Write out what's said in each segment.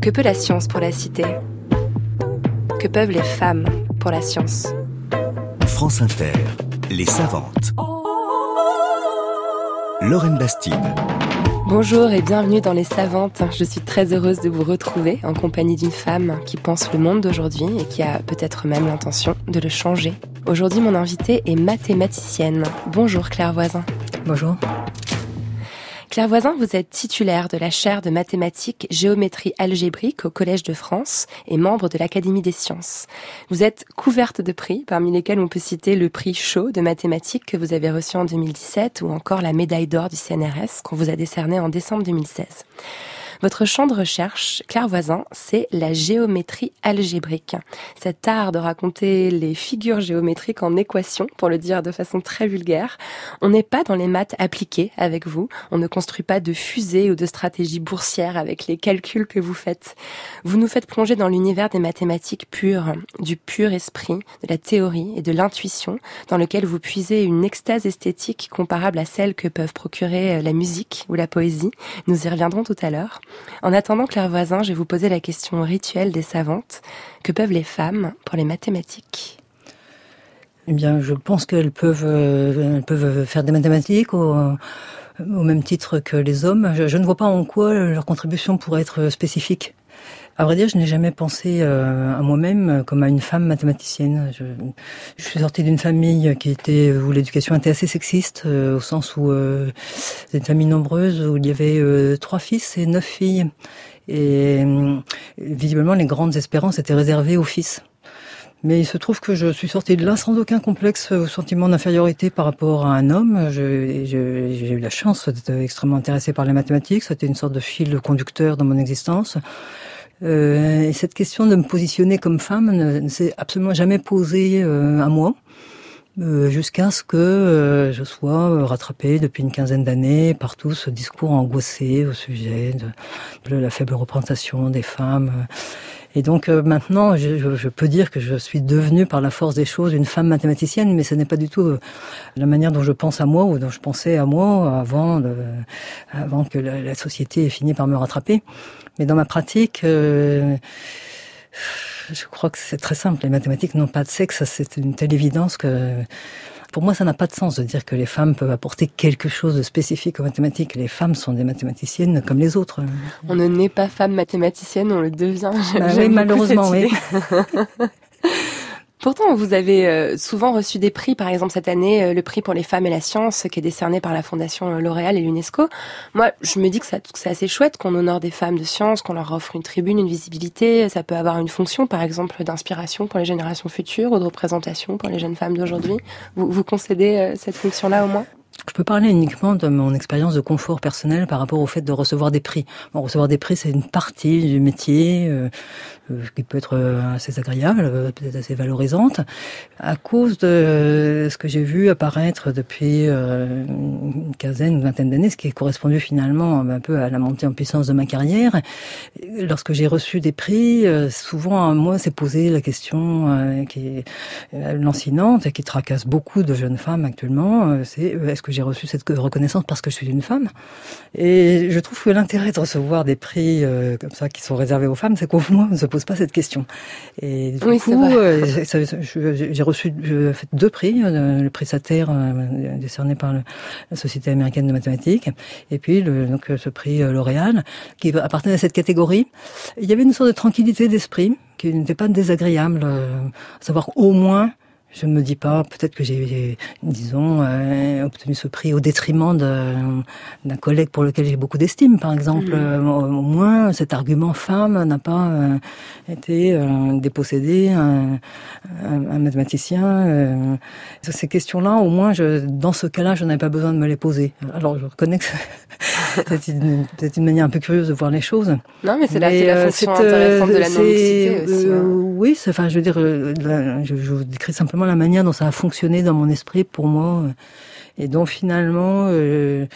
Que peut la science pour la cité? Que peuvent les femmes pour la science? France Inter, les savantes. Lorraine Bastide. Bonjour et bienvenue dans Les Savantes. Je suis très heureuse de vous retrouver en compagnie d'une femme qui pense le monde d'aujourd'hui et qui a peut-être même l'intention de le changer. Aujourd'hui, mon invitée est mathématicienne. Bonjour Claire Voisin. Bonjour. Claire Voisin, vous êtes titulaire de la chaire de mathématiques géométrie algébrique au Collège de France et membre de l'Académie des sciences. Vous êtes couverte de prix, parmi lesquels on peut citer le prix Chaud de mathématiques que vous avez reçu en 2017 ou encore la médaille d'or du CNRS qu'on vous a décernée en décembre 2016. Votre champ de recherche, Claire Voisin, c'est la géométrie algébrique. Cet art de raconter les figures géométriques en équations, pour le dire de façon très vulgaire. On n'est pas dans les maths appliquées avec vous. On ne construit pas de fusées ou de stratégies boursières avec les calculs que vous faites. Vous nous faites plonger dans l'univers des mathématiques pures, du pur esprit, de la théorie et de l'intuition, dans lequel vous puisez une extase esthétique comparable à celle que peuvent procurer la musique ou la poésie. Nous y reviendrons tout à l'heure. En attendant, Claire Voisin, je vais vous poser la question rituelle des savantes. Que peuvent les femmes pour les mathématiques? Eh bien, je pense qu'elles peuvent, euh, peuvent faire des mathématiques au, même titre que les hommes. Je, ne vois pas en quoi leur contribution pourrait être spécifique. À vrai dire, je n'ai jamais pensé euh, à moi-même comme à une femme mathématicienne. Je, je suis sortie d'une famille qui était où l'éducation était assez sexiste, euh, au sens où euh, c'était une famille nombreuse où il y avait euh, trois fils et neuf filles. Et visiblement, les grandes espérances étaient réservées aux fils. Mais il se trouve que je suis sortie de là sans aucun complexe ou sentiment d'infériorité par rapport à un homme. J'ai eu la chance d'être extrêmement intéressée par les mathématiques. C'était une sorte de fil conducteur dans mon existence. Euh, et cette question de me positionner comme femme ne, s'est absolument jamais posée euh, à moi. Euh, jusqu'à ce que euh, je sois rattrapée depuis une quinzaine d'années par tout ce discours angoissé au sujet de, la faible représentation des femmes. Et donc euh, maintenant, je, je, je, peux dire que je suis devenue par la force des choses une femme mathématicienne, mais ce n'est pas du tout euh, la manière dont je pense à moi ou dont je pensais à moi avant, de, avant que la, société ait fini par me rattraper. Mais dans ma pratique, euh, je crois que c'est très simple. Les mathématiques n'ont pas de sexe, c'est une telle évidence que pour moi, ça n'a pas de sens de dire que les femmes peuvent apporter quelque chose de spécifique aux mathématiques. Les femmes sont des mathématiciennes comme les autres. On ne naît pas femme mathématicienne, on le devient. Bah oui, malheureusement, oui. Pourtant, vous avez euh, souvent reçu des prix, par exemple cette année, euh, le prix pour les femmes et la science, qui est décerné par la Fondation euh, L'Oréal et l'UNESCO. Moi, je me dis que, que c'est assez chouette qu'on honore des femmes de science, qu'on leur offre une tribune, une visibilité. Ça peut avoir une fonction, par exemple, d'inspiration pour les générations futures ou de représentation pour les jeunes femmes d'aujourd'hui. Vous, vous concédez cette fonction-là au moins? Je peux parler uniquement de mon expérience de confort personnel par rapport au fait de recevoir des prix. Bon, recevoir des prix, c'est une partie du métier euh, qui peut être assez agréable, peut-être assez valorisante. À cause de ce que j'ai vu apparaître depuis euh, une quinzaine, une vingtaine d'années, ce qui est correspondu finalement un peu à la montée en puissance de ma carrière, lorsque j'ai reçu des prix, souvent moi s'est posé la question qui est lancinante et qui tracasse beaucoup de jeunes femmes actuellement, c'est est-ce que j'ai reçu cette reconnaissance parce que je suis une femme? Et je trouve que l'intérêt de recevoir des prix euh, comme ça qui sont réservés aux femmes, c'est qu'au moins on se pose pas cette question. Et du oui, coup, euh, j'ai reçu deux prix, euh, le prix Sater euh, décerné par le, la Société américaine de mathématiques, et puis le, donc ce prix L'Oréal qui appartenait à cette catégorie. Il y avait une sorte de tranquillité d'esprit qui n'était pas désagréable, à savoir au moins je ne me dis pas, peut-être que j'ai, disons, euh, obtenu ce prix au détriment d'un collègue pour lequel j'ai beaucoup d'estime, par exemple. Mmh. Au, au, moins, cet argument femme n'a pas euh, été euh, dépossédé un, un, un mathématicien. Euh, ces questions-là, au moins, je, dans ce cas-là, je n'avais pas besoin de me les poser. Alors, je reconnais que c'est une, une, manière un peu curieuse de voir les choses. Non, mais c'est la, la euh, fonction intéressante de la non-mixité aussi. Hein. Oui, enfin, je veux dire, je, je vous décris simplement la manière dont ça a fonctionné dans mon esprit pour moi. Et donc finalement, euh,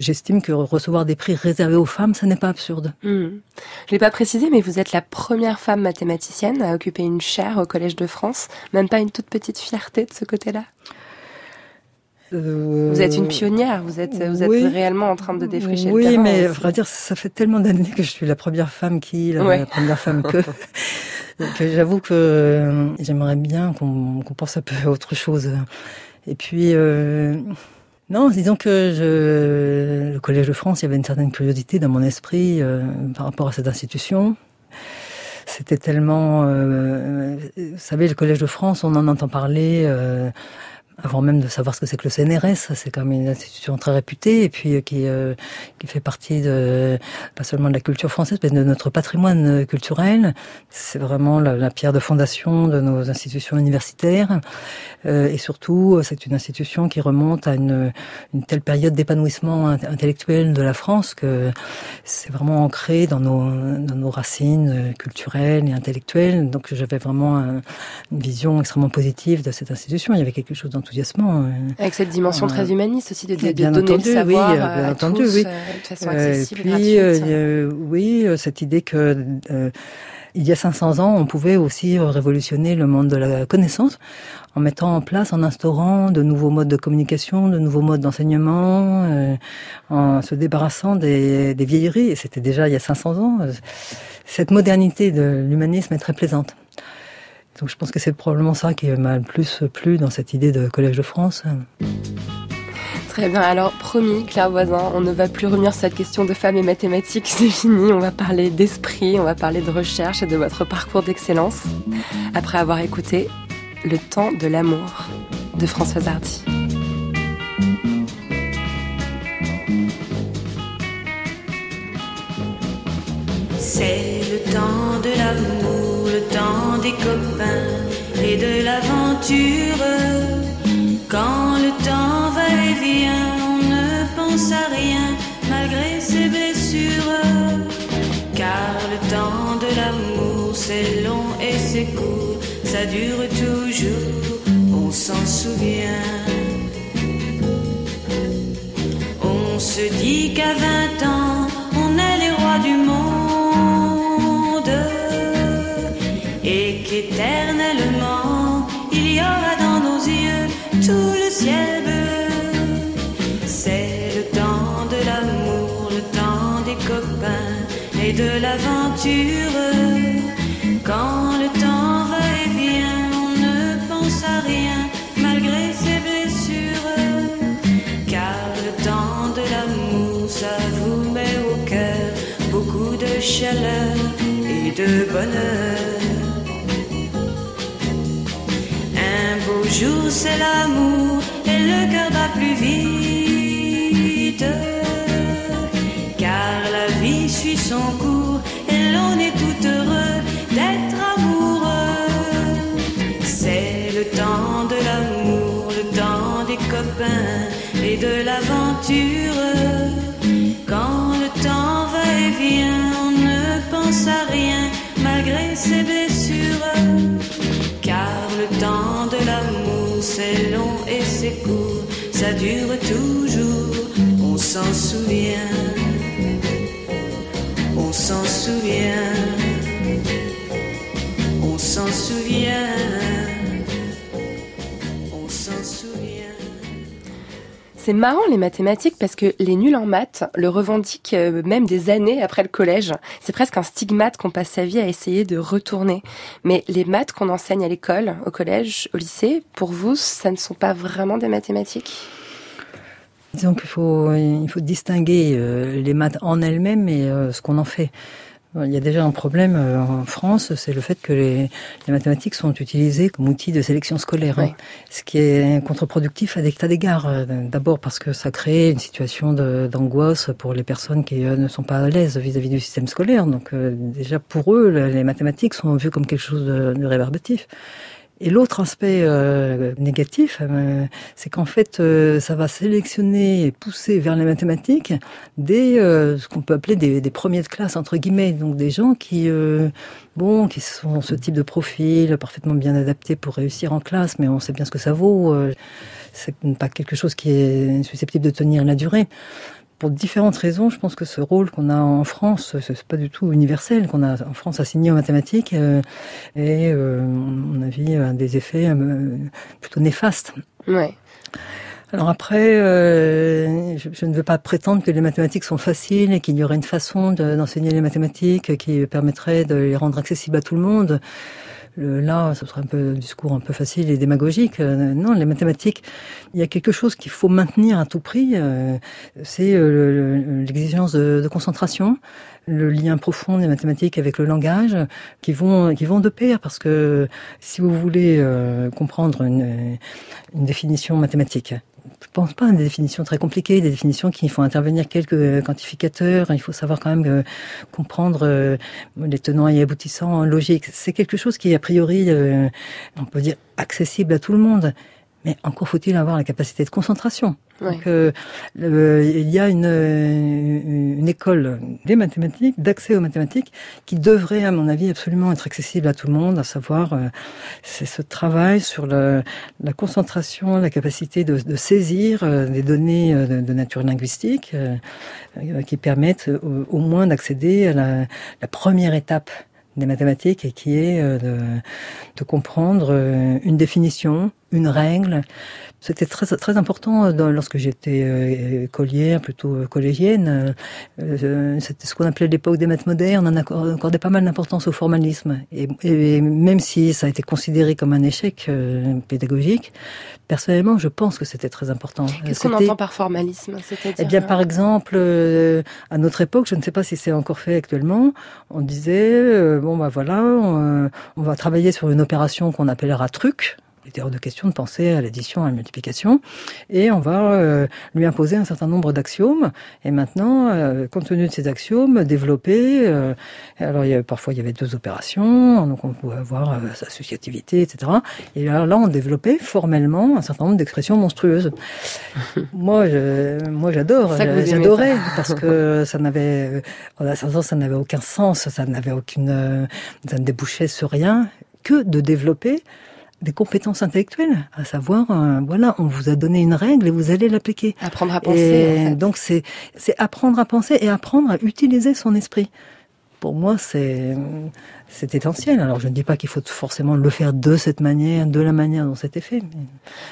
j'estime que recevoir des prix réservés aux femmes, ça n'est pas absurde. Mmh. Je ne l'ai pas précisé, mais vous êtes la première femme mathématicienne à occuper une chaire au Collège de France. Même pas une toute petite fierté de ce côté-là? Vous êtes une pionnière, vous êtes, vous êtes réellement en train de défricher oui, le terrain. Oui, mais vrai dire, ça fait tellement d'années que je suis la première femme qui, la, première femme que, que j'avoue que j'aimerais bien qu'on pense un peu à autre chose. Et puis, euh, non, disons que je, le Collège de France, il y avait une certaine curiosité dans mon esprit euh, par rapport à cette institution. C'était tellement, euh, vous savez, le Collège de France, on en entend parler. Euh, avant même de savoir ce que c'est que le CNRS, c'est quand même une institution très réputée et puis euh, qui, euh, qui fait partie de pas seulement de la culture française, mais de notre patrimoine culturel. C'est vraiment la, la, pierre de fondation de nos institutions universitaires euh, et surtout c'est une institution qui remonte à une, une telle période d'épanouissement intellectuel de la France que c'est vraiment ancré dans nos, dans nos racines culturelles et intellectuelles. Donc j'avais vraiment une vision extrêmement positive de cette institution. Il y avait quelque chose enthousiasmant. Avec cette dimension très humaniste aussi de, de, de donner entendu, le savoir oui, bien entendu, tous, oui. Euh, de façon accessible puis, gratuite. Euh, oui, cette idée que euh, il y a 500 ans, on pouvait aussi révolutionner le monde de la connaissance en mettant en place, en instaurant de nouveaux modes de communication, de nouveaux modes d'enseignement, euh, en se débarrassant des, des vieilleries. Et c'était déjà il y a 500 ans. Cette modernité de l'humanisme est très plaisante. Donc je pense que c'est probablement ça qui m'a le plus plu dans cette idée de Collège de France. Très bien, alors promis, Claire Voisin, on ne va plus revenir sur cette question de femmes et mathématiques, c'est fini, on va parler d'esprit, on va parler de recherche et de votre parcours d'excellence, après avoir écouté Le temps de l'amour de Françoise Hardy. C'est le temps de l'amour des copains et de l'aventure. Quand le temps va et vient, on ne pense à rien malgré ses blessures. Car le temps de l'amour, c'est long et c'est court, ça dure toujours, on s'en souvient. On se dit qu'à 20 ans, de l'aventure. Quand le temps va et vient, on ne pense à rien malgré ses blessures. Car le temps de l'amour, ça vous met au cœur beaucoup de chaleur et de bonheur. jour c'est l'amour et le cœur bat plus vite. Quand le temps va et vient, on ne pense à rien malgré ses blessures. Car le temps de l'amour c'est long et c'est court, ça dure toujours, on s'en souvient, on s'en souvient, on s'en souvient, C'est marrant les mathématiques parce que les nuls en maths le revendiquent euh, même des années après le collège. C'est presque un stigmate qu'on passe sa vie à essayer de retourner. Mais les maths qu'on enseigne à l'école, au collège, au lycée, pour vous, ça ne sont pas vraiment des mathématiques? Disons qu'il faut, il faut distinguer euh, les maths en elles-mêmes et euh, ce qu'on en fait. Il y a déjà un problème euh, en France, c'est le fait que les, les, mathématiques sont utilisées comme outil de sélection scolaire, hein. ce qui est contre-productif à des tas d'égards. Euh, d'abord parce que ça crée une situation d'angoisse pour les personnes qui euh, ne sont pas à l'aise vis-à-vis du système scolaire. Donc déjà pour eux, les mathématiques sont vues comme quelque chose de, de réverbatif. Et l'autre aspect euh, négatif, euh, c'est qu'en fait, euh, ça va sélectionner et pousser vers les mathématiques des ce qu'on peut appeler des, premiers de classe entre guillemets, donc des gens qui bon, qui sont ce type de profil parfaitement bien adapté pour réussir en classe, mais on sait bien ce que ça vaut. c'est pas quelque chose qui est susceptible de tenir la durée pour différentes raisons, je pense que ce rôle qu'on a en France, c'est pas du tout universel, qu'on a en France assigné aux mathématiques, euh, et euh, on a vu des effets euh, plutôt néfastes. Ouais. Alors après, euh, je, je, ne veux pas prétendre que les mathématiques sont faciles et qu'il y aurait une façon d'enseigner les mathématiques qui permettrait de les rendre accessibles à tout le monde. Là, ce serait un peu un discours un peu facile et démagogique. Euh, non, les mathématiques, il y a quelque chose qu'il faut maintenir à tout prix. Euh, c'est l'exigence de, de, concentration, le lien profond des mathématiques avec le langage, qui vont qui vont de pair. Parce que si vous voulez comprendre une, une définition mathématique, je pense pas à des définitions très compliquées, des définitions qui font intervenir quelques quantificateurs. Il faut savoir quand même euh, comprendre euh, les tenants et aboutissants en logique. C'est quelque chose qui a priori, euh, on peut dire, accessible à tout le monde. Mais encore faut-il avoir la capacité de concentration. Donc, euh, il y a une, une, école des mathématiques, d'accès aux mathématiques, qui devrait, à mon avis, absolument être accessible à tout le monde, à savoir, euh, c'est ce travail sur le, la concentration, la capacité de, de saisir euh, des données de, de nature linguistique, qui permettent au, au moins d'accéder à la, la première étape des mathématiques et qui est de, de comprendre une définition, une règle, c'était très, très important euh, lorsque j'étais euh, collière, plutôt euh, collégienne. C'était ce qu'on appelait l'époque des maths modernes. On accordait pas mal d'importance au formalisme. Et, même si ça a été considéré comme un échec pédagogique, personnellement, je pense que c'était très important. Qu'est-ce qu'on entend par formalisme Eh bien, par exemple, à notre époque, je ne sais pas si c'est encore fait actuellement, on disait, bon, bah voilà, on, on va travailler sur une opération qu'on appellera truc il était hors de question de penser à l'addition, à la multiplication. Et on va euh, lui imposer un certain nombre d'axiomes. Et maintenant, euh, compte tenu de ces axiomes, développer. Euh, alors, il y avait, parfois, il y avait deux opérations. Donc, on pouvait avoir associativité, etc. Et là, là, on développait formellement un certain nombre d'expressions monstrueuses. moi, je, moi, j'adore. J'adorais parce que ça n'avait, ça n'avait aucun sens. Ça n'avait aucune, ça ne débouchait sur rien que de développer des compétences intellectuelles, à savoir, euh, voilà, on vous a donné une règle et vous allez l'appliquer. Apprendre à penser. Donc c'est c'est apprendre à penser et apprendre à utiliser son esprit. Pour moi, c'est c'est essentiel. Alors je ne dis pas qu'il faut forcément le faire de cette manière, de la manière dont c'était fait.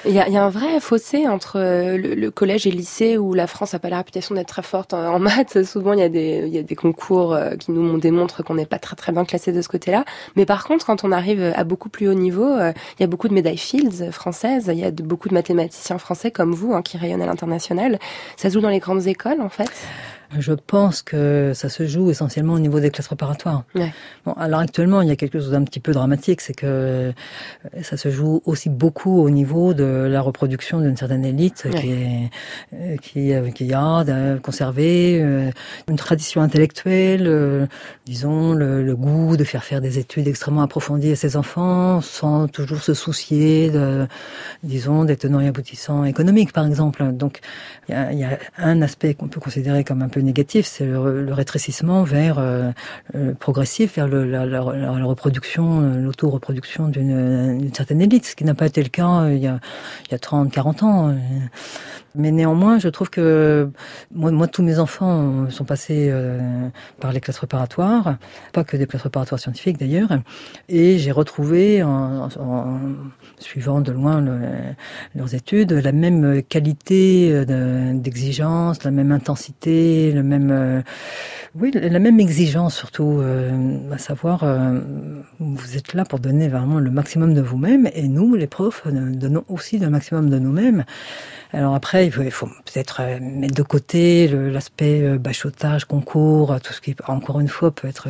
Il, y a, un vrai fossé entre euh, le, collège et le lycée où la France n'a pas la réputation d'être très forte en, maths. Souvent il y a des, y a des concours euh, qui nous démontrent qu'on n'est pas très très bien classé de ce côté-là. Mais par contre, quand on arrive à beaucoup plus haut niveau, euh, il y a beaucoup de médailles Fields françaises. Il y a beaucoup de mathématiciens français comme vous hein, qui rayonnent à l'international. Ça se joue dans les grandes écoles en fait? Je pense que ça se joue essentiellement au niveau des classes préparatoires. Ouais. Bon, alors actuellement, il y a quelque chose d'un petit peu dramatique, c'est que euh, ça se joue aussi beaucoup au niveau de la reproduction d'une certaine élite ouais. qui, est, euh, qui, euh, qui a conservé une tradition intellectuelle, disons le, le, goût de faire faire des études extrêmement approfondies à ses enfants, sans toujours se soucier de, disons, des tenants et aboutissants économiques, par exemple. Donc, il y a, il y a un aspect qu'on peut considérer comme un peu négatif, c'est le, rétrécissement vers euh, progressif vers la, reproduction, euh, l'auto-reproduction d'une certaine élite, ce qui n'a pas été le cas euh, il y a, il y a 30, 40 ans. Mais néanmoins, je trouve que moi, tous mes enfants sont passés euh, par les classes préparatoires, pas que des classes préparatoires scientifiques d'ailleurs, et j'ai retrouvé, en, en, suivant de loin le, leurs études, la même qualité d'exigence, la même intensité, le même, euh, oui, la même exigence surtout, euh, à savoir, euh, vous êtes là pour donner vraiment le maximum de vous-même, et nous, les profs, donnons aussi le maximum de nous-mêmes. Alors après, il faut, faut peut-être euh, mettre de côté l'aspect euh, bachotage, concours, tout ce qui, encore une fois, peut être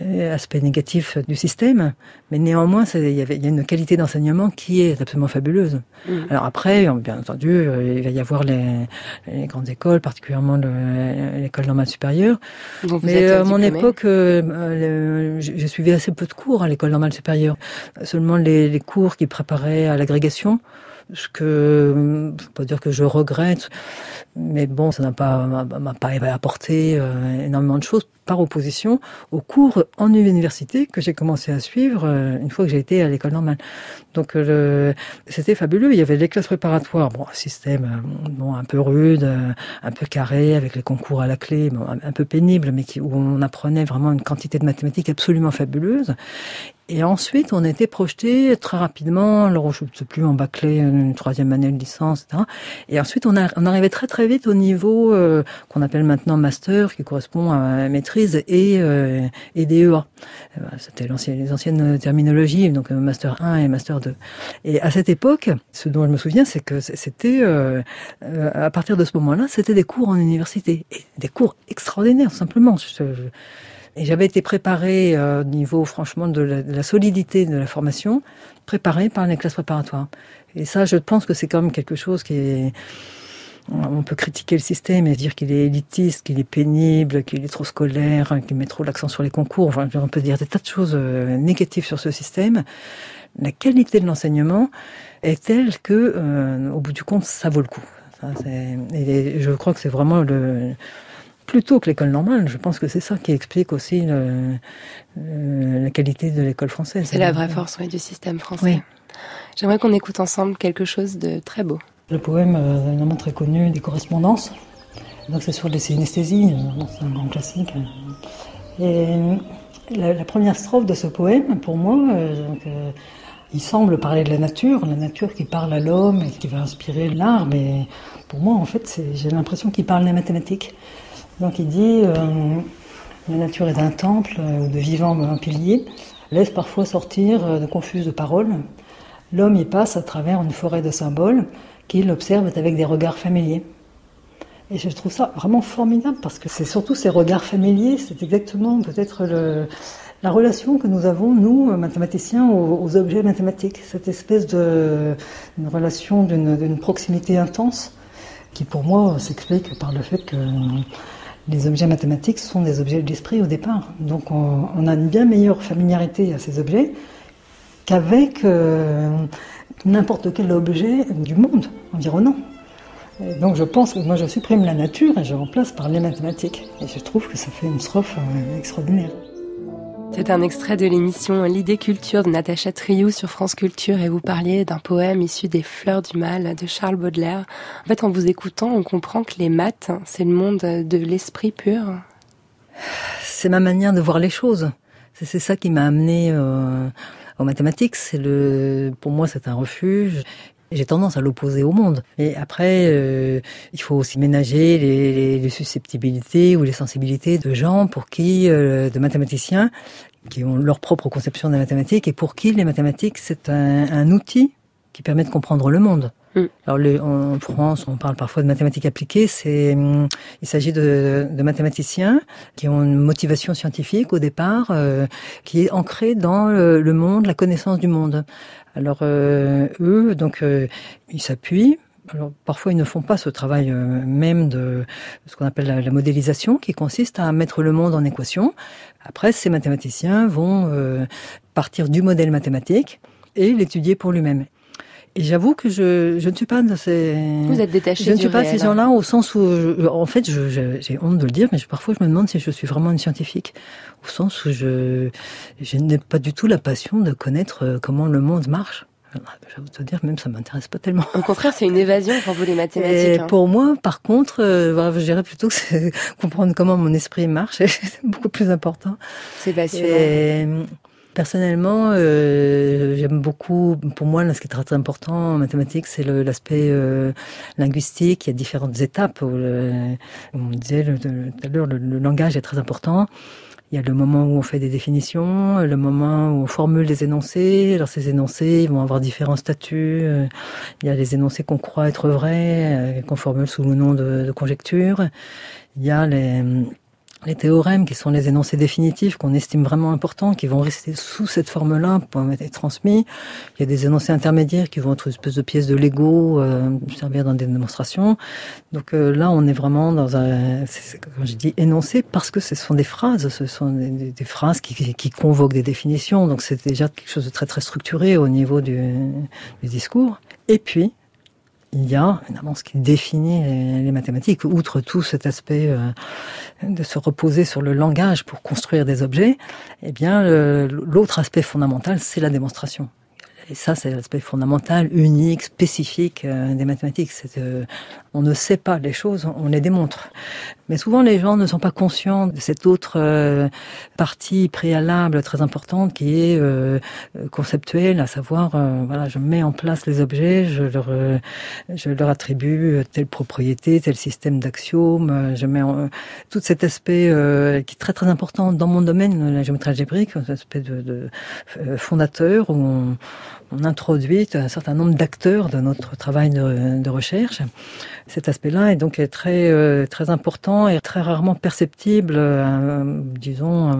euh, aspect négatif du système. Mais néanmoins, il y, a une qualité d'enseignement qui est absolument fabuleuse. Mmh. Alors après, bien entendu, il va y avoir les, les grandes écoles, particulièrement l'école normale supérieure. Mais à mon époque, euh, j'ai suivi assez peu de cours à l'école normale supérieure. Seulement les, les cours qui préparaient à l'agrégation ce que pas dire que je regrette, mais bon, ça n'a pas m'a pas apporté euh, énormément de choses par opposition aux cours en université que j'ai commencé à suivre euh, une fois que j'ai été à l'école normale. Donc euh, c'était fabuleux. Il y avait les classes préparatoires, bon, un système bon, un peu rude, un peu carré, avec les concours à la clé, un peu pénible, mais où on apprenait vraiment une quantité de mathématiques absolument fabuleuse. Et ensuite, on était projeté très rapidement, alors je ne sais plus, en bâclé, une troisième année de licence, etc. Et ensuite, on, arrivait très très vite au niveau euh, qu'on appelle maintenant master, qui correspond à maîtrise et, euh, et DEA. Euh, c'était les anciennes terminologies, donc master 1 et master 2. Et à cette époque, ce dont je me souviens, c'est que c'était, à partir de ce moment-là, c'était des cours en université. Et des cours extraordinaires, simplement. Et j'avais été préparée euh, au niveau, franchement, de la, solidité de la formation, préparée par les classes préparatoires. Et ça, je pense que c'est quand même quelque chose qui est... On peut critiquer le système et dire qu'il est élitiste, qu'il est pénible, qu'il est trop scolaire, qu'il met trop l'accent sur les concours. Enfin, on peut dire des tas de choses euh, négatives sur ce système. La qualité de l'enseignement est telle que, euh, au bout du compte, ça vaut le coup. et je crois que c'est vraiment le, plutôt que l'école normale. Je pense que c'est ça qui explique aussi la qualité de l'école française. C'est la vraie force du système français. J'aimerais qu'on écoute ensemble quelque chose de très beau. Le poème, euh, évidemment très connu, des correspondances. Donc c'est sur les synesthésies, euh, c'est un grand classique. Et la, première strophe de ce poème, pour moi, euh, il semble parler de la nature, la nature qui parle à l'homme et qui va inspirer l'art, mais pour moi, en fait, j'ai l'impression qu'il parle des mathématiques. Donc il dit euh, La nature est un temple euh, ou de vivant un pilier, laisse parfois sortir euh, de confuses paroles. L'homme y passe à travers une forêt de symboles qu'il observe avec des regards familiers. Et je trouve ça vraiment formidable parce que c'est surtout ces regards familiers, c'est exactement peut-être la relation que nous avons, nous, mathématiciens, aux, objets mathématiques. Cette espèce de une relation d'une proximité intense qui, pour moi, s'explique par le fait que les objets mathématiques sont des objets de l'esprit au départ. Donc on, a une bien meilleure familiarité à ces objets qu'avec euh, n'importe quel objet du monde environnant. donc je pense que moi je supprime la nature et je remplace par les mathématiques. Et je trouve que ça fait une strophe euh, extraordinaire. C'est un extrait de l'émission L'idée culture de Natacha Triou sur France Culture et vous parliez d'un poème issu des Fleurs du Mal de Charles Baudelaire. En fait, en vous écoutant, on comprend que les maths, c'est le monde de l'esprit pur. C'est ma manière de voir les choses. C'est ça qui m'a amené euh, aux mathématiques. Pour moi, c'est un refuge. J'ai tendance à l'opposer au monde. Et après, euh, il faut aussi ménager les, les, susceptibilités ou les sensibilités de gens pour qui, euh, de mathématiciens, qui ont leur propre conception des mathématiques et pour qui les mathématiques, c'est un, un outil qui permet de comprendre le monde. Mm. Alors en France, on parle parfois de mathématiques appliquées. C'est, il s'agit de, de, mathématiciens qui ont une motivation scientifique au départ, euh, qui est ancrée dans le, monde, la connaissance du monde. Alors euh, eux, donc euh, ils s'appuient alors parfois ils ne font pas ce travail même de ce qu'on appelle la, modélisation, qui consiste à mettre le monde en équation. Après, ces mathématiciens vont partir du modèle mathématique et l'étudier pour lui-même. Et j'avoue que je, je ne suis pas de ces. Vous êtes détaché. Je ne suis pas de ces gens-là au sens où, en fait, j'ai honte de le dire, mais parfois je me demande si je suis vraiment une scientifique, au sens où je, je n'ai pas du tout la passion de connaître euh, comment le monde marche. Vais te dire, même ça m'intéresse pas tellement. Au contraire, c'est une évasion pour vous les mathématiques. Hein. Pour moi, par contre, euh, je dirais plutôt que c'est comprendre comment mon esprit marche, c'est beaucoup plus important. C'est passionnant. Personnellement, euh, j'aime beaucoup, pour moi, ce qui est très, important en mathématiques, c'est l'aspect euh, linguistique. Il y a différentes étapes. le, on disait tout à l'heure, le, langage est très important. Il y a le moment où on fait des définitions, le moment où on formule les énoncés. Alors ces énoncés ils vont avoir différents statuts. Il y a les énoncés qu'on croit être vrais, euh, qu'on formule sous le nom de, de conjecture. Il y a les les théorèmes, qui sont les énoncés définitifs qu'on estime vraiment importants, qui vont rester sous cette forme-là pour être transmis. Il y a des énoncés intermédiaires qui vont être une espèce de pièces de Lego, euh, servir dans des démonstrations. Donc euh, là, on est vraiment dans un, quand je dis énoncé, parce que ce sont des phrases, ce sont des, des phrases qui, qui, convoquent des définitions. Donc c'est déjà quelque chose de très très structuré au niveau du, du discours. Et puis, il y a évidemment ce qui définit les, mathématiques, outre tout cet aspect euh, de se reposer sur le langage pour construire des objets, eh bien l'autre aspect fondamental, c'est la démonstration. Et ça, c'est l'aspect fondamental, unique, spécifique euh, des mathématiques. Euh, on ne sait pas les choses, on les démontre. Mais souvent, les gens ne sont pas conscients de cette autre euh, partie préalable très importante qui est euh, conceptuelle, à savoir, voilà, je mets en place les objets, je leur, je leur attribue telle propriété, tel système d'axiomes, je mets en, tout cet aspect qui est très très important dans mon domaine, la géométrie algébrique, un aspect de, de fondateur où on, on introduit un certain nombre d'acteurs de notre travail de, recherche. Cet aspect-là est donc très euh, très important et très rarement perceptible, euh, disons,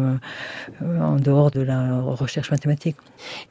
euh, en dehors de la recherche mathématique.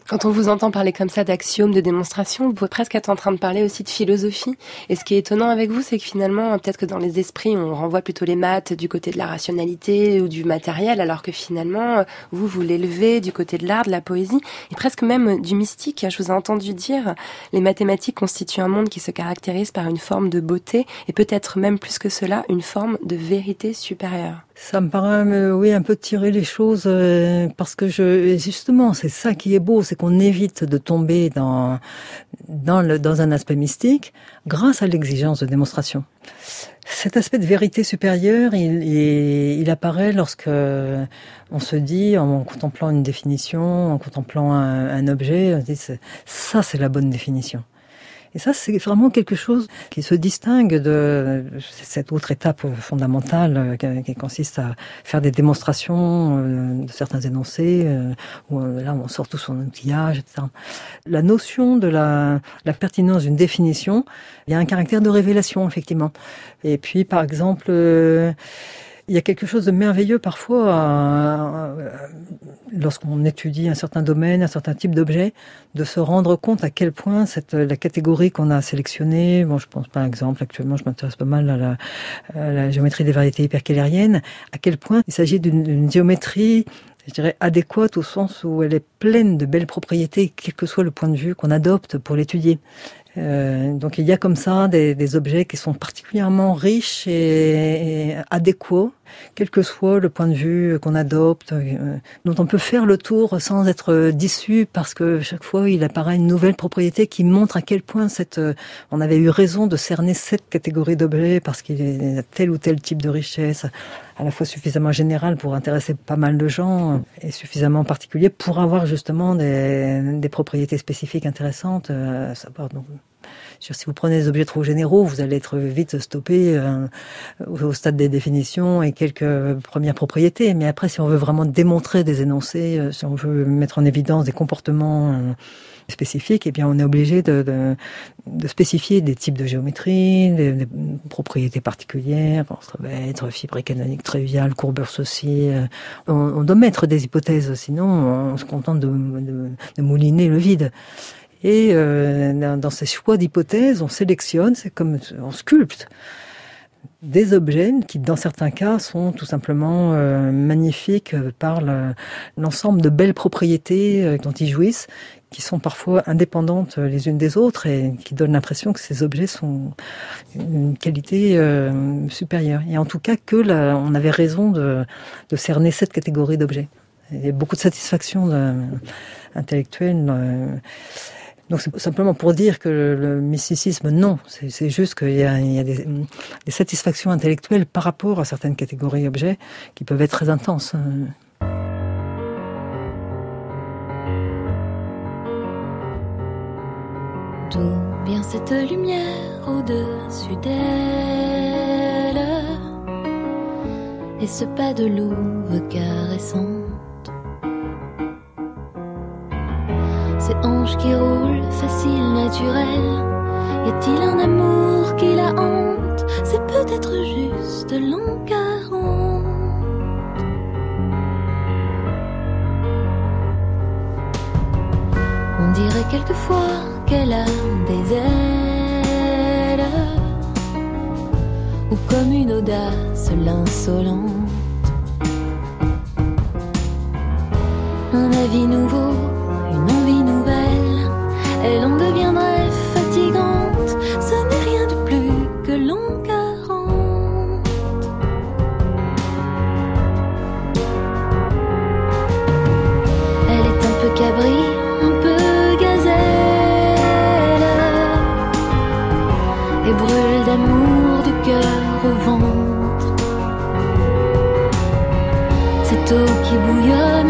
Quand on vous entend parler comme ça d'axiomes, de démonstrations, vous pouvez presque être en train de parler aussi de philosophie. Et ce qui est étonnant avec vous, c'est que finalement, peut-être que dans les esprits, on renvoie plutôt les maths du côté de la rationalité ou du matériel, alors que finalement, vous, vous l'élevez du côté de l'art, de la poésie, et presque même du mystique je vous ai entendu dire, les mathématiques constituent un monde qui se caractérise par une forme de beauté et peut-être même plus que cela, une forme de vérité supérieure. Ça me paraît, euh, oui, un peu tirer les choses euh, parce que justement, c'est ça qui est beau, c'est qu'on évite de tomber dans dans, un aspect mystique grâce à l'exigence de démonstration. Cet aspect de vérité supérieure, il, apparaît lorsque on se dit, en contemplant une définition, en contemplant un, un objet, on dit, ça c'est la bonne définition. Et ça, c'est vraiment quelque chose qui se distingue de cette autre étape fondamentale euh, qui consiste à faire des démonstrations euh, de certains énoncés, euh, où là, on sort tout son outillage, etc. La notion de la, la pertinence d'une définition, il y a un caractère de révélation, effectivement. Et puis, par exemple, il y a quelque chose de merveilleux parfois euh, lorsqu'on étudie un certain domaine, un certain type d'objet, de se rendre compte à quel point la catégorie qu'on a sélectionnée, bon, je pense par exemple, actuellement, je m'intéresse pas mal à la, géométrie des variétés hypercalériennes, à quel point il s'agit d'une géométrie je dirais adéquate au sens où elle est pleine de belles propriétés, quel que soit le point de vue qu'on adopte pour l'étudier. Euh, donc il y a comme ça des, objets qui sont particulièrement riches et, adéquats, quel que soit le point de vue qu'on adopte, euh, dont on peut faire le tour sans être déçu parce que chaque fois il apparaît une nouvelle propriété qui montre à quel point cette, euh, on avait eu raison de cerner cette catégorie d'objets parce qu'il a tel ou tel type de richesse à la fois suffisamment général pour intéresser pas mal de gens et suffisamment particulier pour avoir justement des, des propriétés spécifiques intéressantes à savoir si vous prenez des objets trop généraux, vous allez être vite stoppé euh, au stade des définitions et quelques premières propriétés. Mais après, si on veut vraiment démontrer des énoncés, euh, si on veut mettre en évidence des comportements euh, spécifiques, eh bien, on est obligé de, spécifier des types de géométrie, des, propriétés particulières. ça va être fibre canonique triviale, courbure ceci. On, doit mettre des hypothèses, sinon on se contente de mouliner le vide. Et euh, dans ces choix d'hypothèses, on sélectionne, c'est comme on sculpte des objets qui, dans certains cas, sont tout simplement euh, magnifiques par l'ensemble de belles propriétés euh, dont ils jouissent, qui sont parfois indépendantes les unes des autres et qui donnent l'impression que ces objets sont une qualité euh, supérieure. Et en tout cas, que on avait raison de, cerner cette catégorie d'objets. Il y a beaucoup de satisfaction intellectuelle. Euh, donc c'est simplement pour dire que le, mysticisme, non. C'est juste qu'il y a, des, satisfactions intellectuelles par rapport à certaines catégories objets qui peuvent être très intenses. D'où vient cette lumière au-dessus d'elle? Et ce pas de louve caressant? Ces hanches qui roulent, facile, naturel. Y a-t-il un amour qui la hante? C'est peut-être juste l'an 40. On dirait quelquefois qu'elle a des ailes, ou comme une audace l'insolente. Un avis nouveau elle en deviendrait fatigante. Ce n'est rien de plus que l'on quarante. Elle est un peu cabri, un peu gazelle, et brûle d'amour du cœur au ventre. Cette eau qui bouillonne.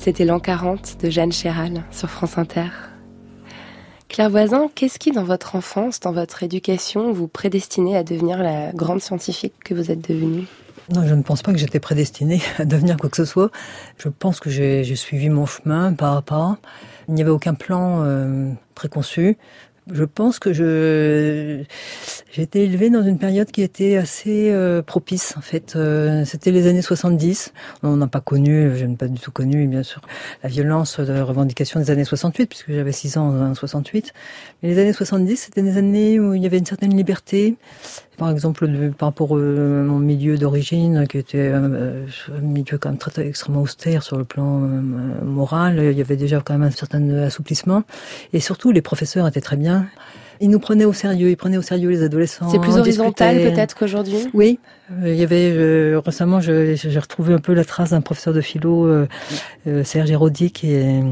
C'était l'an 40 de Jeanne Chéral sur France Inter. Claire Voisin, qu'est-ce qui, dans votre enfance, dans votre éducation, vous prédestinait à devenir la grande scientifique que vous êtes devenue? Non, je ne pense pas que j'étais prédestinée à devenir quoi que ce soit. Je pense que j'ai suivi mon chemin pas à pas. Il n'y avait aucun plan euh, préconçu. Je pense que je j'ai été élevée dans une période qui était assez euh, propice en fait. Euh, C'était les années 70. On n'a pas connu, je n'ai pas du tout connu bien sûr la violence de revendication des années 68 puisque j'avais 6 ans en 68. Mais les années 70, c'était des années où il y avait une certaine liberté. Par exemple, par rapport à mon milieu d'origine, qui était euh, un milieu quand même très, très extrêmement austère sur le plan euh, moral, il y avait déjà quand même un certain assouplissement. Et surtout, les professeurs étaient très bien. Ils nous prenaient au sérieux, ils prenaient au sérieux les adolescents. C'est plus on horizontal peut-être qu'aujourd'hui Oui, euh, il y avait euh, récemment, j'ai retrouvé un peu la trace d'un professeur de philo, euh, euh, Serge Hérodi, qui est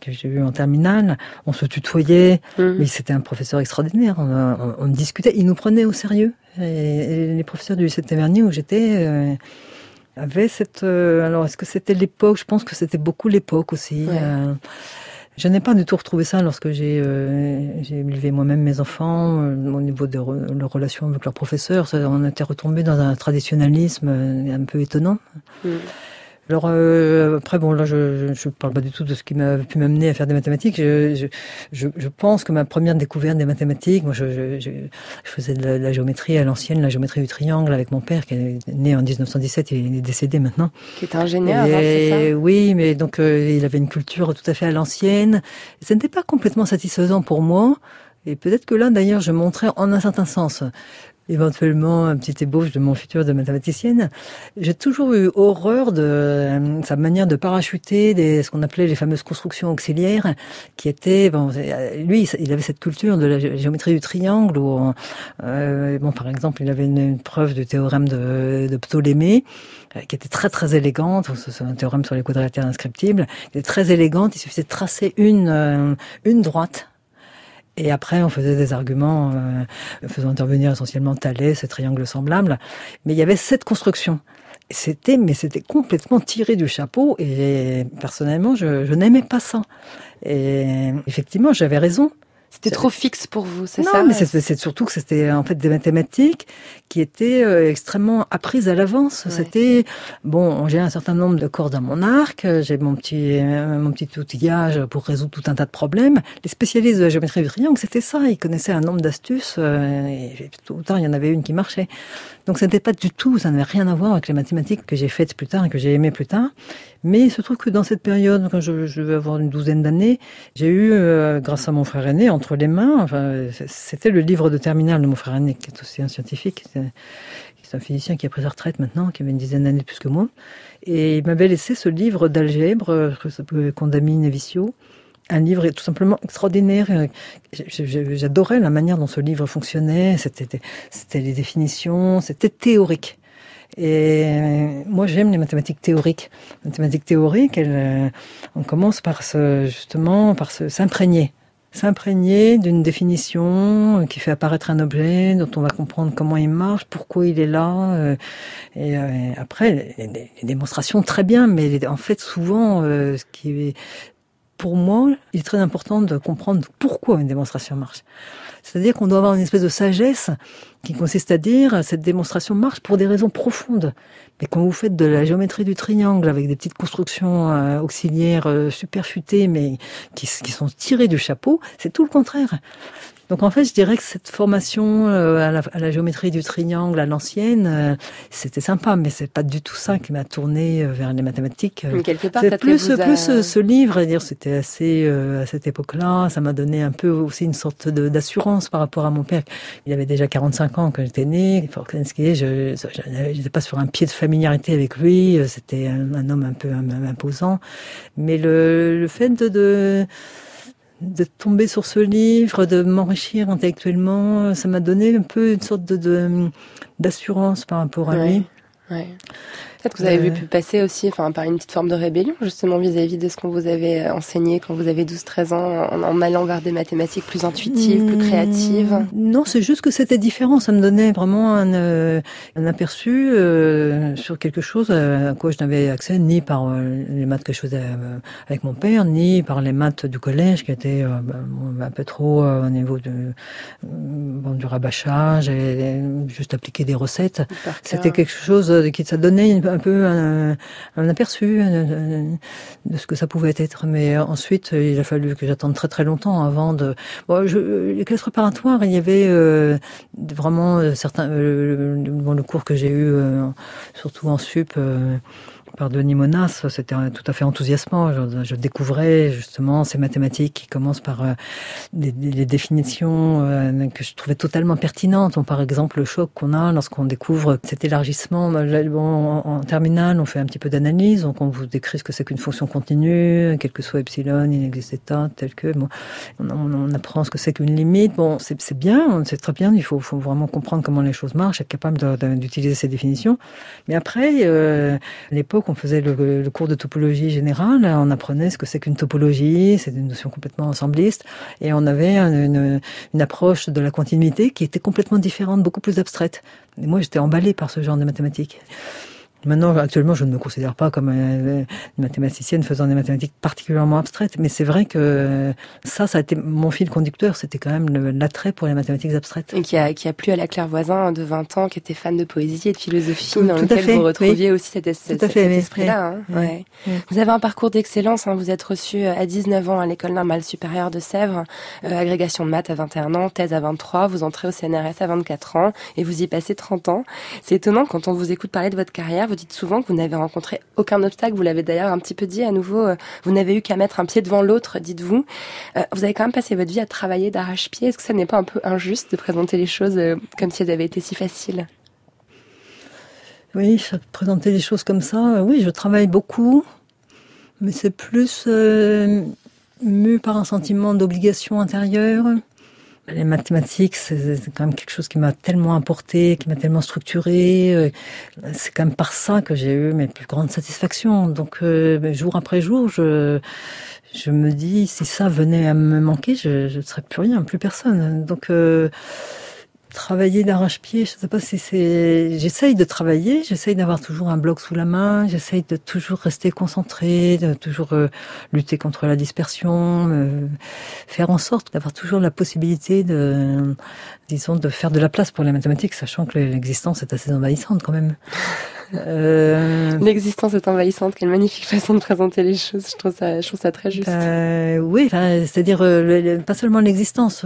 que j'ai eu en terminale. On se tutoyait, Mm. mais c'était un professeur extraordinaire. On, on- on discutait, il nous prenait au sérieux. Et, et les professeurs du 7 Tavernier où j'étais euh, avaient cette. euh, alors, est-ce que c'était l'époque? Je pense que c'était beaucoup l'époque aussi. Ouais. Je n'ai pas du tout retrouvé ça lorsque j'ai euh, élevé moi-même mes enfants euh, au niveau de leur relation avec leurs professeurs. On était retombé dans un traditionnalisme euh, un peu étonnant. Mm. Alors euh, après bon là je je parle pas du tout de ce qui m'a pu m'amener à faire des mathématiques. Je, je, je, je pense que ma première découverte des mathématiques, moi je, je, faisais de la, la géométrie à l'ancienne, la géométrie du triangle avec mon père qui est né en 1917 et il est décédé maintenant. Qui est ingénieur, hein, c'est Et oui, mais donc euh, il avait une culture tout à fait à l'ancienne. Ce n'était pas complètement satisfaisant pour moi. Et peut-être que là, d'ailleurs, je montrais en un certain sens éventuellement un petit ébauche de mon futur de mathématicienne. J'ai toujours eu horreur de euh, sa manière de parachuter des, ce qu'on appelait les fameuses constructions auxiliaires, qui étaient, bon, euh, lui, il avait cette culture de la gé- géométrie du triangle, où, euh, bon, par exemple, il avait une, preuve du théorème de, Ptolémée, qui était très très élégante. C'est un théorème sur les quadrilatères inscriptibles, qui était très élégante. Il suffisait de tracer une une droite. Et après, on faisait des arguments euh, faisant intervenir essentiellement Thalès, ces triangles semblables. Mais il y avait cette construction. C'était, mais c'était complètement tiré du chapeau. Et personnellement, je, je n'aimais pas ça. Et effectivement, j'avais raison. C'était trop fixe pour vous, c'est non, ça mais c'est surtout que c'était en fait des mathématiques qui étaient euh, extrêmement apprises à l'avance. Ouais. C'était bon, j'ai un certain nombre de cordes à mon arc, euh, j'ai mon petit euh, mon petit outillage pour résoudre tout un tas de problèmes. Les spécialistes de la géométrie du triangle, c'était ça. Ils connaissaient un nombre d'astuces euh, et tout ou tard, il y en avait une qui marchait. Donc, ça n'était pas du tout, ça n'avait rien à voir avec les mathématiques que j'ai faites plus tard et que j'ai aimées plus tard. Mais il se trouve que dans cette période, quand je, vais avoir une douzaine d'années, j'ai eu, euh, grâce à mon frère aîné, entre les mains, enfin, c'était le livre de terminale de mon frère aîné, qui est aussi un scientifique, qui est- qui est un physicien qui a pris sa retraite maintenant, qui avait une dizaine d'années plus que moi. Et il m'avait laissé ce livre d'algèbre, euh, Condamine et Vissio, un livre tout simplement extraordinaire. J'adorais la manière dont ce livre fonctionnait. C'était les définitions, c'était théorique. Et euh, moi, j'aime les mathématiques théoriques. Les mathématiques théoriques, elles, euh, on commence par se, justement, par s'imprégner s'imprégner d'une définition qui fait apparaître un objet, dont on va comprendre comment il marche, pourquoi il est là. euh, et, euh, après, les, les démonstrations, très bien, mais en fait, souvent, euh, ce qui est, pour moi, il est très important de comprendre pourquoi une démonstration marche. C'est-à-dire qu'on doit avoir une espèce de sagesse qui consiste à dire cette démonstration marche pour des raisons profondes. Mais quand vous faites de la géométrie du triangle avec des petites constructions euh, auxiliaires euh, super futées, mais qui sont tirées du chapeau, c'est tout le contraire. Donc en fait, je dirais que cette formation euh, à, la, à, la, géométrie du triangle à l'ancienne, euh, c'était sympa, mais c'est pas du tout ça qui m'a tourné euh, vers les mathématiques. Mais quelque part, plus, a... plus ce, ce livre, dire, c'était assez à cette époque-là. Ça m'a donné un peu aussi une sorte d'assurance par rapport à mon père. Il avait déjà 45 ans quand j'étais né. Forkensky, je n'étais pas sur un pied de familiarité avec lui. C'était un, un, homme un peu imposant, mais le, le fait de, de de tomber sur ce livre, de m'enrichir intellectuellement, ça m'a donné un peu une sorte de d'assurance par rapport à ouais, lui. Ouais. Peut-être que vous avez euh... pu passer aussi enfin, par une petite forme de rébellion, justement, vis-à-vis -vis de ce qu'on vous avait euh, enseigné quand vous avez 12-13 ans, en, en, allant vers des mathématiques plus intuitives, plus créatives. Non, c'est juste que c'était différent. Ça me donnait vraiment un, euh, un aperçu euh, sur quelque chose à quoi je n'avais accès ni par euh, les maths que je faisais euh, avec mon père, ni par les maths du collège qui étaient ben, un peu trop au niveau de, bon, du rabâchage et juste appliquer des recettes. C'était quelque chose qui ça donnait une un peu un, aperçu de ce que ça pouvait être. Mais ensuite, il a fallu que j'attende très très longtemps avant de. Bon, je, les classes préparatoires, il y avait euh, vraiment certains. Euh, le, le cours que j'ai eu, euh, surtout en sup par Denis Monas, c'était tout à fait enthousiasmant. Je, découvrais justement ces mathématiques qui commencent par euh, des, définitions euh, que je trouvais totalement pertinentes. Bon, par exemple, le choc qu'on a lorsqu'on découvre cet élargissement. Bon, en, en, terminale, on fait un petit peu d'analyse, donc on vous décrit ce que c'est qu'une fonction continue, quel que soit epsilon, inexistant, tel que. Bon, on, apprend ce que c'est qu'une limite. Bon, c'est bien, c'est très bien. Il faut, faut, vraiment comprendre comment les choses marchent, être capable d'utiliser ces définitions. Mais après, euh, l'époque on faisait le, cours de topologie générale, on apprenait ce que c'est qu'une topologie, c'est une notion complètement ensembliste, et on avait une, une, approche de la continuité qui était complètement différente, beaucoup plus abstraite. Et moi, j'étais emballée par ce genre de mathématiques. Maintenant, actuellement, je ne me considère pas comme une mathématicienne faisant des mathématiques particulièrement abstraites, mais c'est vrai que ça, ça a été mon fil conducteur, c'était quand même l'attrait pour les mathématiques abstraites. Et qui a, qui a plu à la Claire Voisin de 20 ans, qui était fan de poésie et de philosophie, tout, dans tout lequel vous retrouviez oui. aussi cet, cet, cet esprit-là. Hein. Ouais. Oui. Vous avez un parcours d'excellence, hein. vous êtes reçu à 19 ans à l'École normale supérieure de Sèvres, euh, agrégation de maths à 21 ans, thèse à 23, vous entrez au CNRS à 24 ans, et vous y passez 30 ans. C'est étonnant quand on vous écoute parler de votre carrière, vous dites souvent que vous n'avez rencontré aucun obstacle. Vous l'avez d'ailleurs un petit peu dit à nouveau. Euh, vous n'avez eu qu'à mettre un pied devant l'autre, dites-vous. Euh, vous avez quand même passé votre vie à travailler d'arrache-pied. Est-ce que ça n'est pas un peu injuste de présenter les choses euh, comme si elles avaient été si faciles? Oui, présenter les choses comme ça. Oui, je travaille beaucoup, mais c'est plus mu par un sentiment d'obligation intérieure. Les mathématiques, c'est quand même quelque chose qui m'a tellement apporté, qui m'a tellement structuré. C'est quand même par ça que j'ai eu mes plus grandes satisfactions. Donc, euh, jour après jour, je, je me dis, si ça venait à me manquer, je ne serais plus rien, plus personne. Donc, euh, travailler d'arrache-pied, je sais pas si c'est. J'essaye de travailler, j'essaye d'avoir toujours un bloc sous la main, j'essaye de toujours rester concentré, de toujours euh, lutter contre la dispersion, euh, faire en sorte d'avoir toujours la possibilité de, disons, de faire de la place pour les mathématiques, sachant que l'existence est assez envahissante quand même. Euh... L'existence est envahissante. Quelle magnifique façon de présenter les choses. Je trouve ça, je trouve ça très juste. Euh, oui, c'est-à-dire euh, pas seulement l'existence.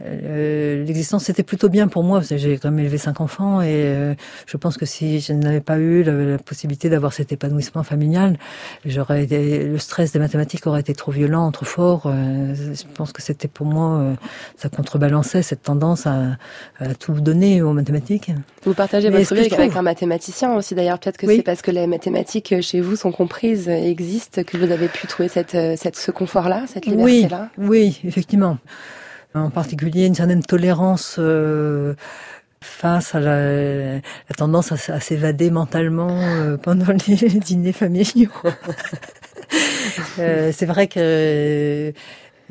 L'existence, c'était plutôt bien pour moi. J'ai quand même élevé cinq enfants et je pense que si je n'avais pas eu la, la possibilité d'avoir cet épanouissement familial, j'aurais le stress des mathématiques aurait été trop violent, trop fort. Je pense que c'était pour moi, ça contrebalançait cette tendance à, à, tout donner aux mathématiques. Vous partagez votre vie avec un mathématicien aussi d'ailleurs. Peut-être que oui. c'est parce que les mathématiques chez vous sont comprises et existent que vous avez pu trouver cette, cette ce confort-là, cette liberté-là? Oui, oui, effectivement. En particulier une certaine tolérance. Euh, face à la, la tendance à, à s'évader mentalement euh, pendant les dîners familiaux. euh, c'est vrai que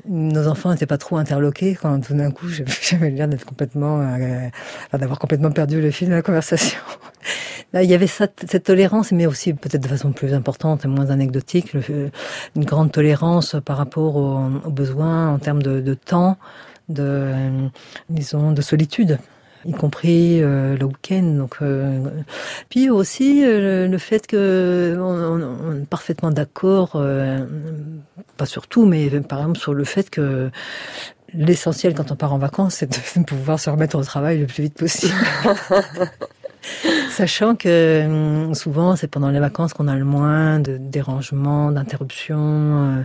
nos enfants n'étaient pas trop interloqués quand tout d'un coup j'avais l'air d'être complètement, euh, d'avoir complètement perdu le fil de la conversation. Il y avait cette tolérance, mais aussi peut-être de façon plus importante et moins anecdotique, une grande tolérance par rapport aux, besoins en termes de, temps, de, euh, disons, de solitude y compris euh, le week-end. Donc, euh, puis aussi le fait que on, est parfaitement d'accord, pas sur tout, mais par exemple sur le fait que l'essentiel quand on part en vacances, c'est de pouvoir se remettre au travail le plus vite possible. Sachant que hum, souvent, c'est pendant les vacances qu'on a le moins de dérangements, d'interruptions. Euh,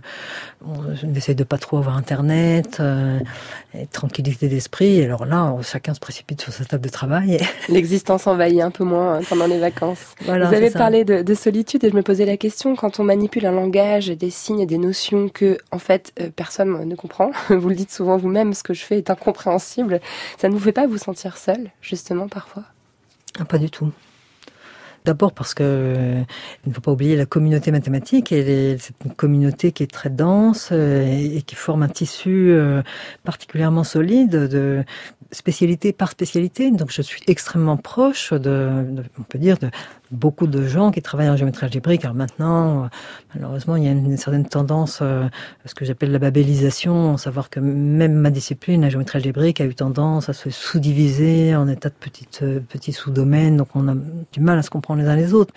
on essaie de pas trop avoir Internet, euh, et tranquillité d'esprit. alors là, chacun se précipite sur sa table de travail. L'existence envahit un peu moins hein, pendant les vacances. Vous avez parlé de, solitude et je me posais la question, quand on manipule un langage, des signes, des notions que, en fait, euh, personne ne comprend, vous le dites souvent vous-même, ce que je fais est incompréhensible, ça ne vous fait pas vous sentir seul, justement, parfois? Ah, pas du tout. D'abord parce que il ne faut pas oublier la communauté mathématique. Et c'est une communauté qui est très dense euh, et, qui forme un tissu euh, particulièrement solide de spécialité par spécialité. Donc je suis extrêmement proche de on peut dire, de, beaucoup de gens qui travaillent en géométrie algébrique. Alors maintenant, euh, malheureusement, il y a une, certaine tendance euh, à ce que j'appelle la babélisation, savoir que même ma discipline, la géométrie algébrique, a eu tendance à se sous-diviser en état de petites, euh, petits sous-domaines. Donc on a du mal à se comprendre les uns les autres.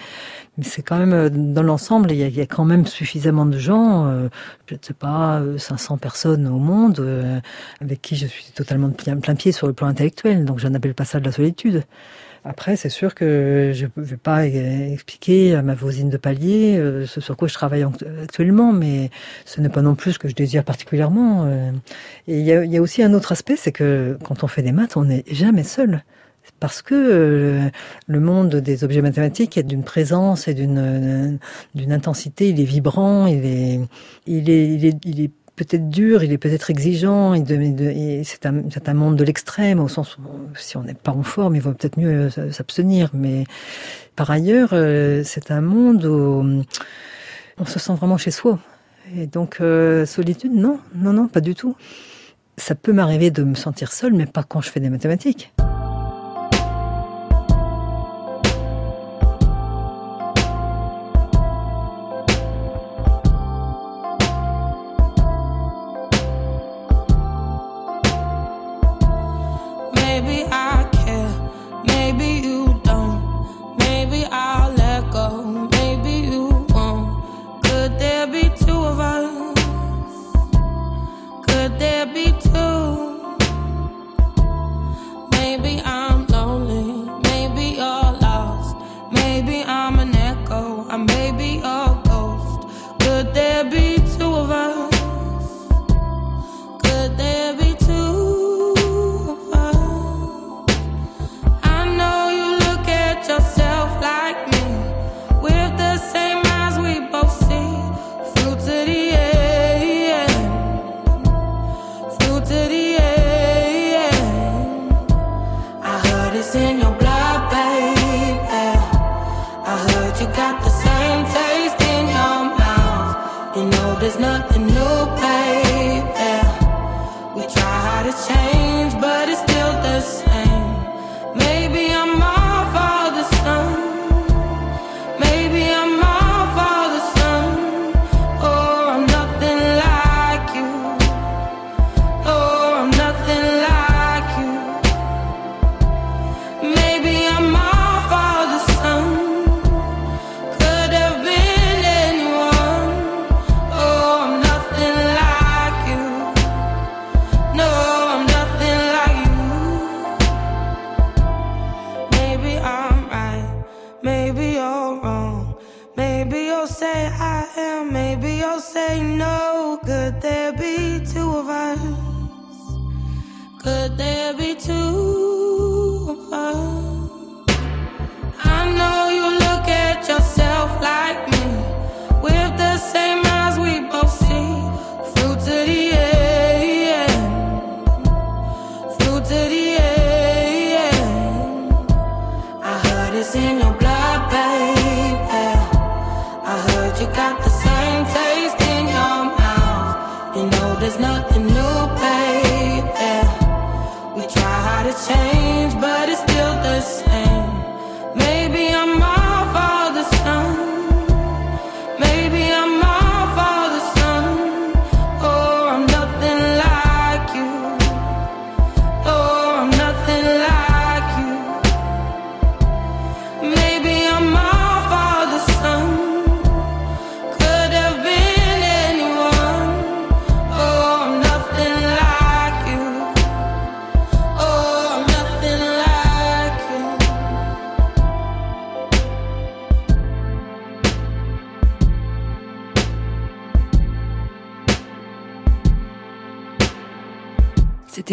Mais c'est quand même, dans l'ensemble, il, y a quand même suffisamment de gens, je ne sais pas, 500 personnes au monde, avec qui je suis totalement de plein pied sur le plan intellectuel. Donc je n'appelle pas ça de la solitude. Après, c'est sûr que je ne vais pas expliquer à ma voisine de palier euh, ce sur quoi je travaille actuellement, mais ce n'est pas non plus ce que je désire particulièrement. Euh. Et il y a, aussi un autre aspect, c'est que quand on fait des maths, on n'est jamais seul parce que euh, le monde des objets mathématiques est d'une présence et d'une d'une intensité, il est vibrant, il est il est il est, il est peut-être dur, il est peut-être exigeant, c'est un, un, monde de l'extrême, au sens où si on n'est pas en forme, il vaut peut-être mieux euh, s'abstenir. Mais par ailleurs, euh, c'est un monde où on se sent vraiment chez soi. Et donc, euh, solitude, non, non, non, pas du tout. Ça peut m'arriver de me sentir seule, mais pas quand je fais des mathématiques.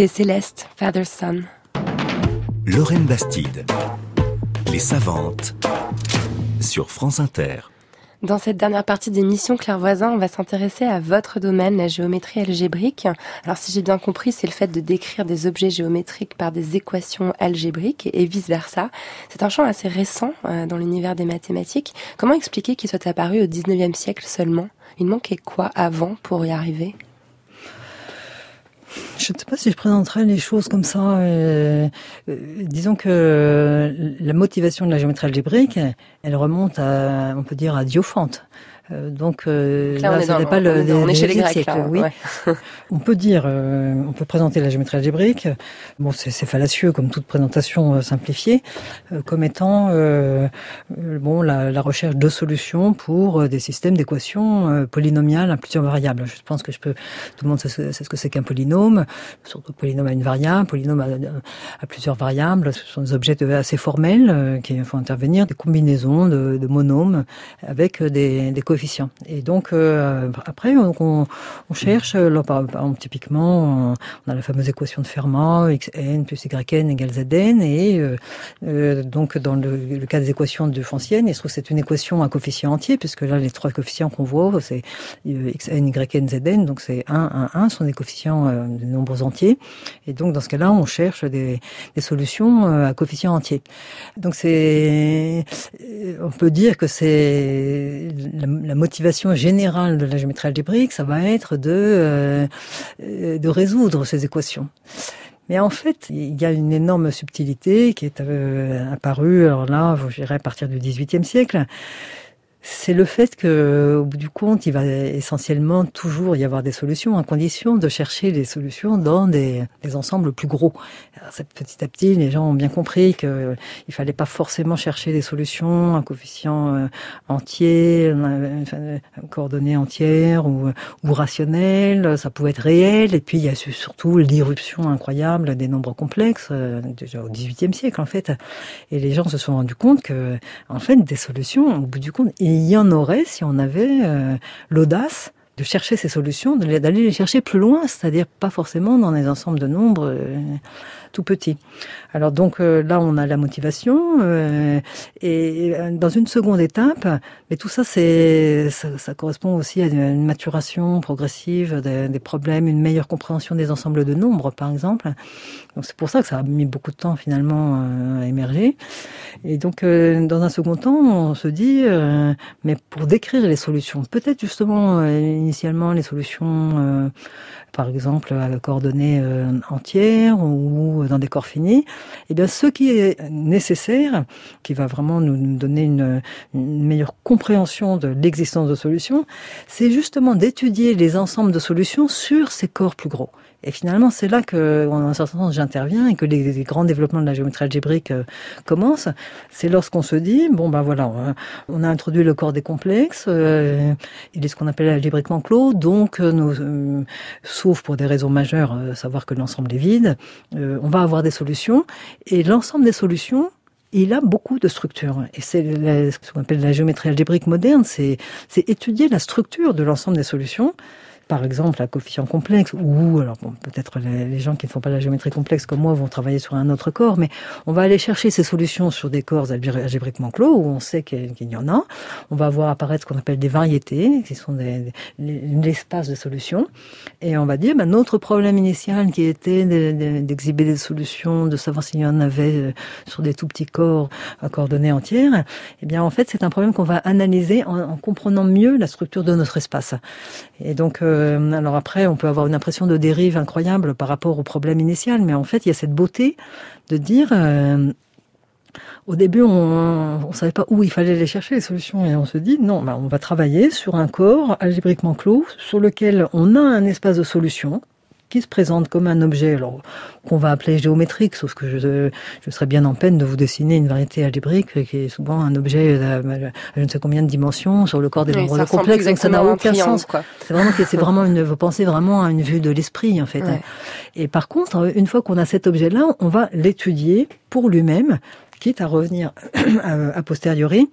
C'était Céleste, Father Son. Lorraine Bastide. Les savantes sur France Inter. Dans cette dernière partie d'émission Claire Voisin, on va s'intéresser à votre domaine, la géométrie algébrique. Alors si j'ai bien compris, c'est le fait de décrire des objets géométriques par des équations algébriques et vice-versa. C'est un champ assez récent euh, dans l'univers des mathématiques. Comment expliquer qu'il soit apparu au 19e siècle seulement? Il manquait quoi avant pour y arriver? Je ne sais pas si je présenterais les choses comme ça. Euh, euh, disons que la motivation de la géométrie algébrique, elle remonte à, on peut dire, à Diophante. Euh, donc euh, là, là n'est pas le, on est chez les Grecs. Là, oui. on peut dire, euh, on peut présenter la géométrie algébrique. Bon, c'est fallacieux comme toute présentation simplifiée, comme étant bon la, la, recherche de solutions pour des systèmes d'équations polynomiales à plusieurs variables. Je pense que je peux. Tout le monde sait, ce que c'est qu'un polynôme. Surtout polynôme à une variable, polynôme à, à, plusieurs variables. Ce sont des objets assez formels qui font intervenir des combinaisons de, de monômes avec des, des Et donc euh, après, on, on cherche, là, par, exemple, typiquement, on a la fameuse équation de Fermat, xn plus yn égale zn, et euh, euh, donc dans le, cas des équations de Francienne, il se trouve c'est une équation à coefficient entier, puisque là les trois coefficients qu'on voit, c'est xn, yn, zn, donc c'est 1, 1, 1, sont des coefficients de nombres entiers. Et donc dans ce cas-là, on cherche des, des solutions à coefficient entier. Donc c'est, on peut dire que c'est la, la, motivation générale de la géométrie algébrique, ça va être de, euh, de résoudre ces équations. Mais en fait, il y a une énorme subtilité qui est euh, apparue, alors là, je dirais à partir du XVIIIe siècle, c'est le fait que, au bout du compte, il va essentiellement toujours y avoir des solutions, à condition de chercher des solutions dans des, des ensembles plus gros. Alors, petit à petit, les gens ont bien compris qu'il il fallait pas forcément chercher des solutions à coefficient euh, entier, enfin, coordonnées entières ou, ou rationnelles. Ça pouvait être réel. Et puis, il y a surtout l'irruption incroyable des nombres complexes, euh, déjà au XVIIIe siècle, en fait. Et les gens se sont rendus compte que, en fait, des solutions, au bout du compte, il y en aurait si on avait euh, l'audace de chercher ces solutions, d'aller les chercher plus loin, c'est-à-dire pas forcément dans des ensembles de nombres euh, tout petits. Alors donc euh, là, on a la motivation et dans une seconde étape, mais tout ça, c'est ça, correspond aussi à une maturation progressive des, des, problèmes, une meilleure compréhension des ensembles de nombres, par exemple. Donc c'est pour ça que ça a mis beaucoup de temps finalement à émerger. Et donc dans un second temps, on se dit, mais pour décrire les solutions, peut-être justement initialement les solutions, euh, par exemple à coordonnées euh, entières ou dans des corps finis, eh bien ce qui est nécessaire, qui va vraiment nous donner une, une meilleure compréhension de l'existence de solutions, c'est justement d'étudier les ensembles de solutions sur ces corps plus gros. Et finalement, c'est là que, en un certain sens, j'interviens et que les, grands développements de la géométrie algébrique euh, commencent. C'est lorsqu'on se dit, bon ben voilà, on a introduit le corps des complexes, euh, il est ce qu'on appelle algébriquement clos, donc euh, nous, euh, sauf pour des raisons majeures, euh, savoir que l'ensemble est vide, euh, on va avoir des solutions. Et l'ensemble des solutions, il a beaucoup de structures. Et c'est ce qu'on appelle la géométrie algébrique moderne, c'est étudier la structure de l'ensemble des solutions par exemple à coefficient complexe, ou alors peut-être les, gens qui ne font pas la géométrie complexe comme moi vont travailler sur un autre corps, mais on va aller chercher ces solutions sur des corps algébriquement clos où on sait qu'il y en a. On va voir apparaître ce qu'on appelle des variétés, qui sont l'espace de solutions, et on va dire ben, notre problème initial qui était d'exhiber des solutions, de savoir s'il y en avait euh, sur des tout petits corps à coordonnées entières, eh bien en fait c'est un problème qu'on va analyser en, en, comprenant mieux la structure de notre espace. Et donc euh, euh, alors après, on peut avoir une impression de dérive incroyable par rapport au problème initial, mais en fait, il y a cette beauté de dire. Euh, au début, on ne savait pas où il fallait aller chercher les solutions et on se dit non, bah, on va travailler sur un corps algébriquement clos sur lequel on a un espace de solution qui se présente comme un objet alors qu'on va appeler géométrique, sauf que je, je serais bien en peine de vous dessiner une variété algébrique qui est souvent un objet à, je ne sais combien de dimensions sur le corps des nombres complexes, donc ça n'a aucun sens. C'est vraiment c'est vraiment une vous pensez vraiment à une vue de l'esprit en fait. Ouais. Et par contre, une fois qu'on a cet objet-là, on va l'étudier pour lui-même quitte à revenir a posteriori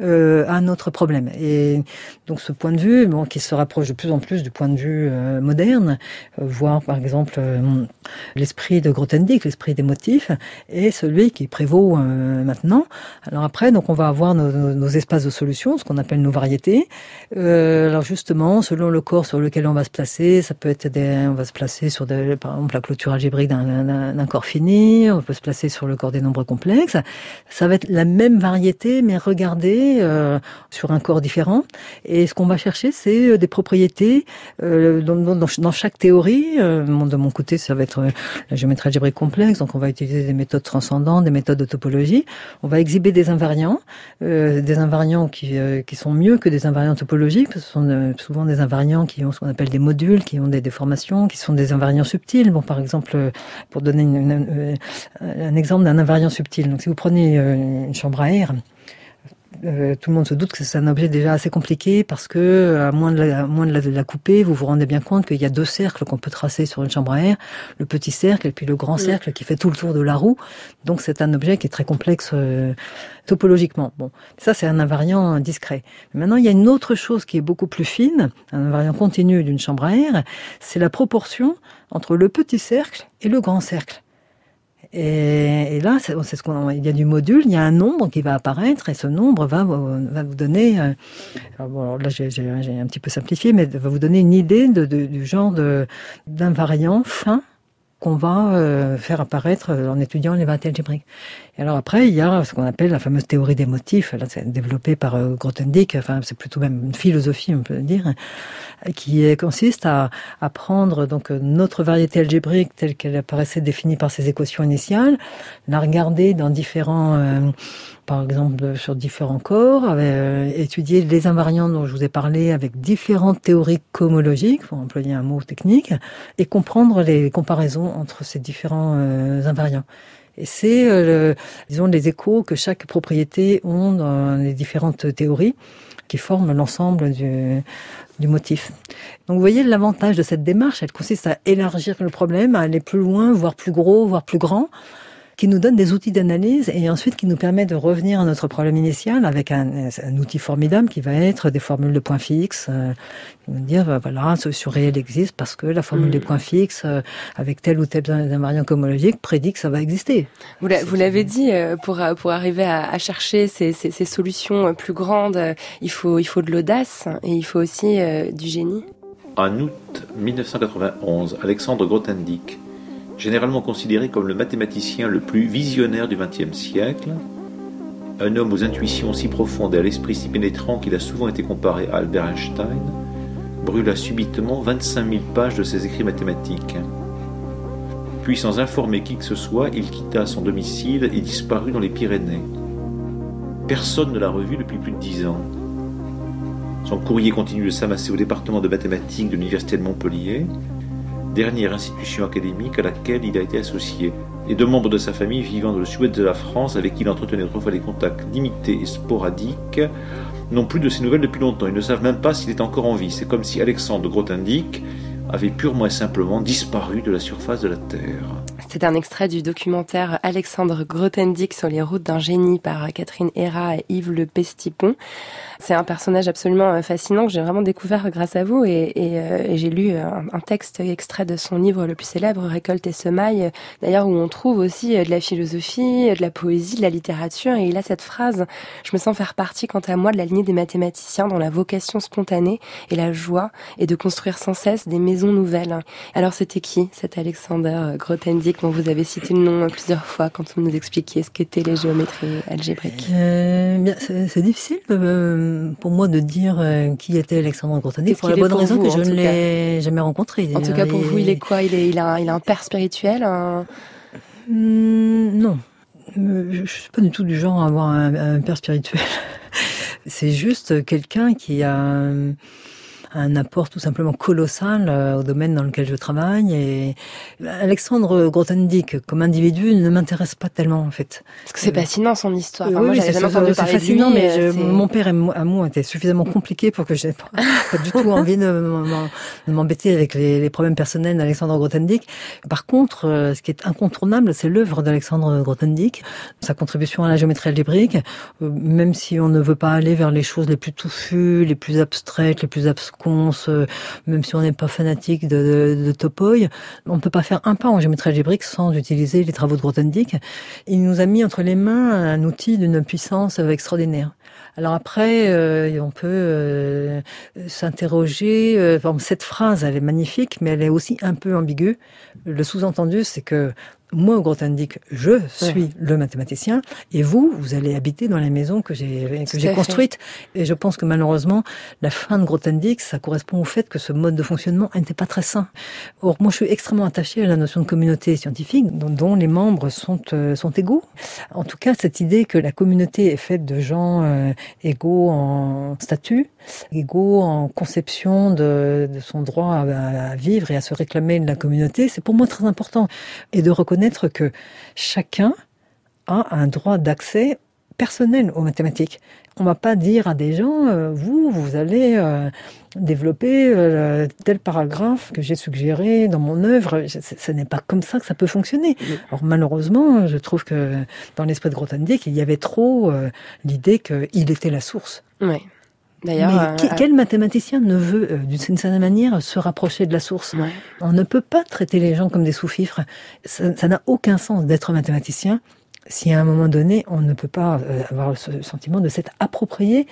euh, un autre problème. Et donc ce point de vue, bon, qui se rapproche de plus en plus du point de vue euh, moderne, euh, voir par exemple euh, l'esprit de Grothendieck, l'esprit des motifs, est celui qui prévaut maintenant. Alors après, donc on va avoir nos, nos, espaces de solution, ce qu'on appelle nos variétés. alors justement, selon le corps sur lequel on va se placer, ça peut être des, on va se placer sur des, par exemple la clôture algébrique d'un corps fini, on peut se placer sur le corps des nombres complexes. Ça va être la même variété, mais regardez euh, sur un corps différent. Et ce qu'on va chercher, c'est euh, des propriétés euh, dans, chaque théorie. de mon côté, ça va être la géométrie algébrique complexe. Donc, on va utiliser des méthodes transcendantes, des méthodes de topologie. On va exhiber des invariants, des invariants qui, qui sont mieux que des invariants topologiques. Ce sont souvent des invariants qui ont ce qu'on appelle des modules, qui ont des déformations, qui sont des invariants subtils. Bon, par exemple, pour donner un exemple d'un invariant subtil. Donc, si vous prenez une chambre à air, euh, tout le monde se doute que c'est un objet déjà assez compliqué parce que, à moins de la, à moins de la, couper, vous vous rendez bien compte qu'il y a deux cercles qu'on peut tracer sur une chambre à air, le petit cercle et puis le grand cercle qui fait tout le tour de la roue. Donc c'est un objet qui est très complexe euh, topologiquement. Bon, ça c'est un invariant discret. Mais maintenant, il y a une autre chose qui est beaucoup plus fine, un invariant continu d'une chambre à air, c'est la proportion entre le petit cercle et le grand cercle. Et, là, c'est ce qu'on, il y a du module, il y a un nombre qui va apparaître et ce nombre va, va vous donner. Euh, bon, alors là, j'ai un petit peu simplifié, mais va vous donner une idée de, de, du genre d'invariant fin qu'on va euh, faire apparaître en étudiant les variétés algébriques. Et alors après, il y a ce qu'on appelle la fameuse théorie des motifs. Là, c'est développé par euh, Grothendieck. Enfin, c'est plutôt même une philosophie, on peut dire, qui consiste à, prendre donc notre variété algébrique telle qu'elle apparaissait définie par ses équations initiales, la regarder dans différents par exemple sur différents corps, euh, étudier les invariants dont je vous ai parlé avec différentes théories cohomologiques, pour employer un mot technique, et comprendre les comparaisons entre ces différents euh, invariants. Et c'est, euh, disons, les échos que chaque propriété ont dans les différentes théories qui forment l'ensemble du, du motif. Donc vous voyez l'avantage de cette démarche, elle consiste à élargir le problème, à aller plus loin, voire plus gros, voire plus grand, qui nous donne des outils d'analyse et ensuite qui nous permet de revenir à notre problème initial avec un, un outil formidable qui va être des formules de points fixes. Euh, dire, euh, voilà, ce solution réelle existe parce que la formule des mm. points fixes euh, avec tel ou tel invariant cohomologique prédit que ça va exister. Vous l'avez dit, euh, pour, pour arriver à, à chercher ces, ces, ces, solutions plus grandes, il faut, il faut de l'audace et il faut aussi du génie. En août 1991, Alexandre Grothendieck généralement considéré comme le mathématicien le plus visionnaire du XXe siècle, un homme aux intuitions si profondes et à l'esprit si pénétrant qu'il a souvent été comparé à Albert Einstein, brûla subitement 25 000 pages de ses écrits mathématiques. Puis, sans informer qui que ce soit, il quitta son domicile et disparut dans les Pyrénées. Personne ne l'a revu depuis plus de dix ans. Son courrier continue de s'amasser au département de mathématiques de l'Université de Montpellier, dernière institution académique à laquelle il a été associé, et deux membres de sa famille vivant dans le sud de la France avec qui il entretenait autrefois des contacts limités et sporadiques n'ont plus de ses nouvelles depuis longtemps. Ils ne savent même pas s'il est encore en vie. C'est comme si Alexandre Grothendieck avait purement et simplement disparu de la surface de la Terre. C'est un extrait du documentaire Alexandre Grothendieck sur les routes d'un génie par Catherine Héra et Yves Le Pestipon. C'est un personnage absolument euh, fascinant que j'ai vraiment découvert grâce à vous et, et, euh, j'ai lu un, un, texte extrait de son livre le plus célèbre, Récolte et semaille, d'ailleurs où on trouve aussi euh, de la philosophie, de la poésie, de la littérature et il a cette phrase, je me sens faire partie quant à moi de la lignée des mathématiciens dont la vocation spontanée et la joie est de construire sans cesse des maisons nouvelles. Alors c'était qui cet Alexander Grothendieck dont vous avez cité le nom plusieurs fois quand vous nous expliquiez ce qu'étaient les géométries algébriques euh, C'est difficile pour moi de dire euh, qui était Alexandre Grothendieck pour la bonne raison que je ne l'ai jamais rencontré. En tout cas, pour vous, il est quoi? Il, est, il, a, il a un père spirituel un... Hmm, non. Euh, je suis pas du tout du genre à avoir un, un père spirituel. C'est juste quelqu'un qui a un apport tout simplement colossal au domaine dans lequel je travaille. Et Alexandre Grothendieck, comme individu, ne m'intéresse pas tellement en fait. Parce que c'est fascinant son histoire. oui, c'est fascinant, mais mon père et moi étaient suffisamment compliqués pour que je n'ai pas, du tout envie de m'embêter avec les, les, problèmes personnels d'Alexandre Grothendieck. Par contre, ce qui est incontournable, c'est l'œuvre d'Alexandre Grothendieck, sa contribution à la géométrie algébrique, euh, même si on ne veut pas aller vers les choses les plus touffues, les plus abstraites, les plus euh, même si on n'est pas fanatique de, de, on ne peut pas faire un pas en géométrie algébrique sans utiliser les travaux de Grothendieck. Il nous a mis entre les mains un outil d'une puissance extraordinaire. Alors après, euh, on peut s'interroger. cette phrase, elle est magnifique, mais elle est aussi un peu ambiguë. Le sous-entendu, c'est que moi, au Grothendieck, je suis le mathématicien, et vous, vous allez habiter dans la maison que j'ai que j'ai construite. Et je pense que malheureusement, la fin de Grothendieck, ça correspond au fait que ce mode de fonctionnement n'était pas très sain. Or, moi, je suis extrêmement attaché à la notion de communauté scientifique, dont, les membres sont euh, sont égaux. En tout cas, cette idée que la communauté est faite de gens euh, égaux en statut, égaux en conception de, de son droit à, à vivre et à se réclamer de la communauté, c'est pour moi très important. Et de reconnaître que chacun a un droit d'accès personnel aux mathématiques. On va pas dire à des gens, euh, vous, vous allez euh, développer euh, tel paragraphe que j'ai suggéré dans mon œuvre. Ce n'est pas comme ça que ça peut fonctionner. Alors malheureusement, je trouve que dans l'esprit de Grothendieck, il y avait trop l'idée qu'il était la source. Oui. D'ailleurs, euh, quel mathématicien ne veut, euh, d'une certaine manière, se rapprocher de la source? On ne peut pas traiter les gens comme des sous-fifres. Ça n'a aucun sens d'être mathématicien si à un moment donné, on ne peut pas euh, avoir ce sentiment de s'être approprié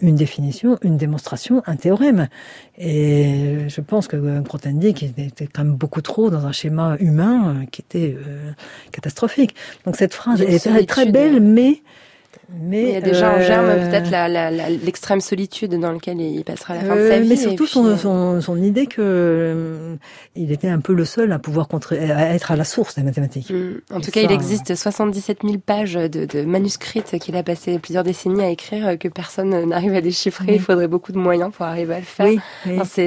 une définition, une démonstration, un théorème. Et je pense que Grothendieck était quand même beaucoup trop dans un schéma humain qui était catastrophique. Donc cette phrase est très belle, mais mais il y a déjà en germe euh, peut-être l'extrême solitude dans laquelle il passera la fin de sa euh, vie. Mais surtout son, son, son, idée que euh, il était un peu le seul à pouvoir à être à la source des mathématiques. Mm. En tout cas, il existe 77 000 pages de, de manuscrits qu'il a passé plusieurs décennies à écrire que personne n'arrive à déchiffrer. Il faudrait beaucoup de moyens pour arriver à le faire. Oui,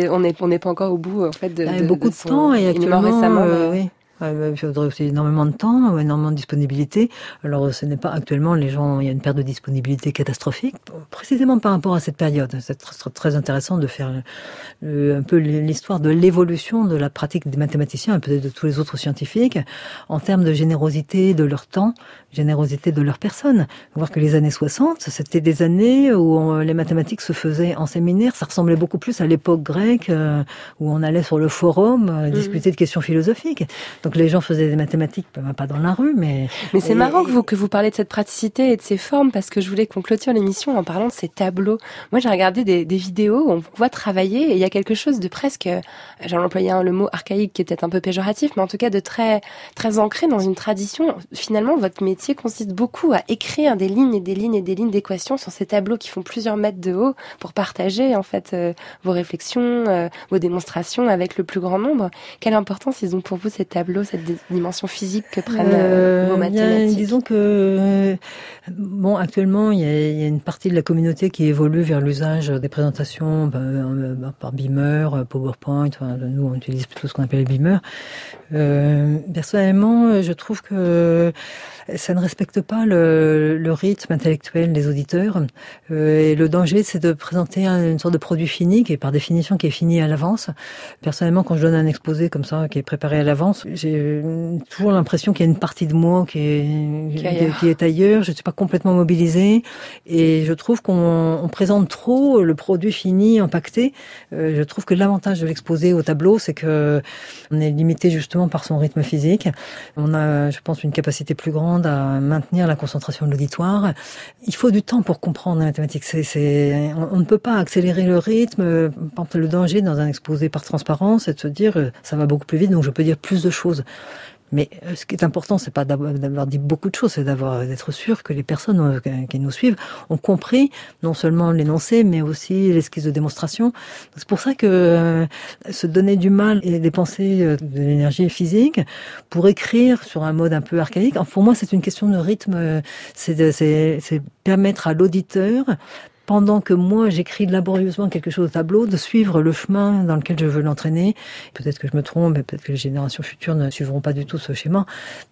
on n'est on n'est pas encore au bout en fait de, de beaucoup de, temps et actuellement, récemment. oui. Il faudrait aussi énormément de temps, énormément de disponibilité. Alors, ce n'est pas actuellement les gens, il y a une perte de disponibilité catastrophique, précisément par rapport à cette période. C'est très intéressant de faire un peu l'histoire de l'évolution de la pratique des mathématiciens et peut-être de tous les autres scientifiques en termes de générosité de leur temps, générosité de leur personne. Voir que les années 60, c'était des années où les mathématiques se faisaient en séminaire. Ça ressemblait beaucoup plus à l'époque grecque euh, où on allait sur le forum euh, discuter de questions philosophiques. Donc les gens faisaient des mathématiques, pas dans la rue, mais... Mais c'est marrant que vous, que vous parlez de cette praticité et de ces formes, parce que je voulais qu'on clôture l'émission en parlant de ces tableaux. Moi, j'ai regardé des, des, vidéos où on voit travailler et il y a quelque chose de presque, j'en employé le mot archaïque qui est peut-être un peu péjoratif, mais en tout cas de très, très ancré dans une tradition. Finalement, votre métier consiste beaucoup à écrire des lignes et des lignes et des lignes d'équations sur ces tableaux qui font plusieurs mètres de haut pour partager, en fait, euh, vos réflexions, euh, vos démonstrations avec le plus grand nombre. Quelle importance ils ont pour vous ces tableaux? Cette dimension physique que prennent euh, vos mathématiques Disons que, euh, bon, actuellement, il y, a, une partie de la communauté qui évolue vers l'usage des présentations bah, euh, bah, par Beamer, PowerPoint. nous, on utilise plutôt ce qu'on appelle les Beamer. personnellement, je trouve que ça ne respecte pas le, le rythme intellectuel des auditeurs. et le danger, c'est de présenter une sorte de produit fini, qui est par définition qui est fini à l'avance. Personnellement, quand je donne un exposé comme ça, qui est préparé à l'avance, j'ai j'ai toujours l'impression qu'il y a une partie de moi qui est, qui, est ailleurs. Je ne suis pas complètement mobilisée. Et je trouve qu'on présente trop le produit fini, impacté. Euh, je trouve que l'avantage de l'exposer au tableau, c'est que on est limité justement par son rythme physique. On a, je pense, une capacité plus grande à maintenir la concentration de l'auditoire. Il faut du temps pour comprendre la mathématique. C'est, on, ne peut pas accélérer le rythme. Le danger dans un exposé par transparence, c'est de se dire, euh, ça va beaucoup plus vite, donc je peux dire plus de choses. Mais euh, ce qui est important, c'est pas d'avoir dit beaucoup de choses, c'est d'avoir d'être sûr que les personnes euh, qui nous suivent ont compris non seulement l'énoncé, mais aussi l'esquisse de démonstration. C'est pour ça que euh, se donner du mal et dépenser de l'énergie physique pour écrire sur un mode un peu archaïque, pour moi, c'est une question de rythme. C'est permettre à l'auditeur pendant que moi j'écris laborieusement quelque chose au tableau, de suivre le chemin dans lequel je veux l'entraîner. Peut-être que je me trompe, peut-être que les générations futures ne suivront pas du tout ce schéma.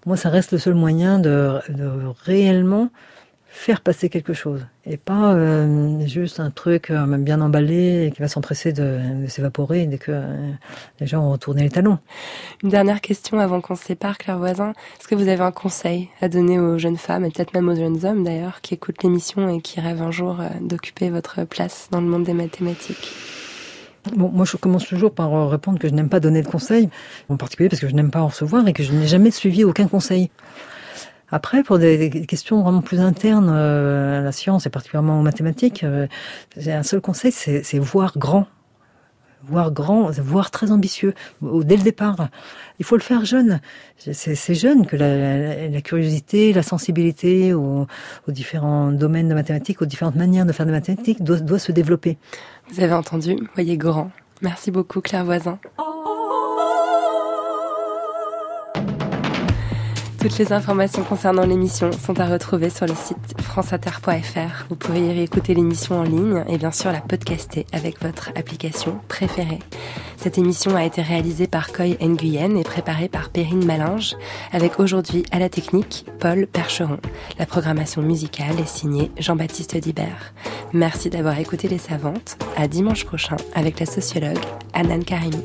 Moi, ça reste le seul moyen de, de réellement faire passer quelque chose et pas euh, juste un truc euh, bien emballé et qui va s'empresser de, de s'évaporer dès que euh, les gens ont retourné les talons. Une dernière question avant qu'on se sépare, Claire Voisin. Est-ce que vous avez un conseil à donner aux jeunes femmes et peut-être même aux jeunes hommes d'ailleurs qui écoutent l'émission et qui rêvent un jour d'occuper votre place dans le monde des mathématiques? Bon, moi, je commence toujours par répondre que je n'aime pas donner de conseils, en particulier parce que je n'aime pas en recevoir et que je n'ai jamais suivi aucun conseil. Après, pour des, des questions vraiment plus internes euh, à la science et particulièrement aux mathématiques, euh, j'ai un seul conseil, c'est voir grand. Voir grand, voir très ambitieux, dès le départ. Il faut le faire jeune. C'est jeune que la, la- la curiosité, la sensibilité aux, aux différents domaines de mathématiques, aux différentes manières de faire des mathématiques doit, doit se développer. Vous avez entendu Voyez grand. Merci beaucoup, Claire Voisin. Toutes les informations concernant l'émission sont à retrouver sur le site franceinter.fr. Vous pourrez y réécouter l'émission en ligne et bien sûr la podcaster avec votre application préférée. Cette émission a été réalisée par Coy Nguyen et préparée par Perrine Malinge, avec aujourd'hui à la technique Paul Percheron. La programmation musicale est signée Jean-Baptiste Dibert. Merci d'avoir écouté Les Savantes. À dimanche prochain avec la sociologue Anan Karimi.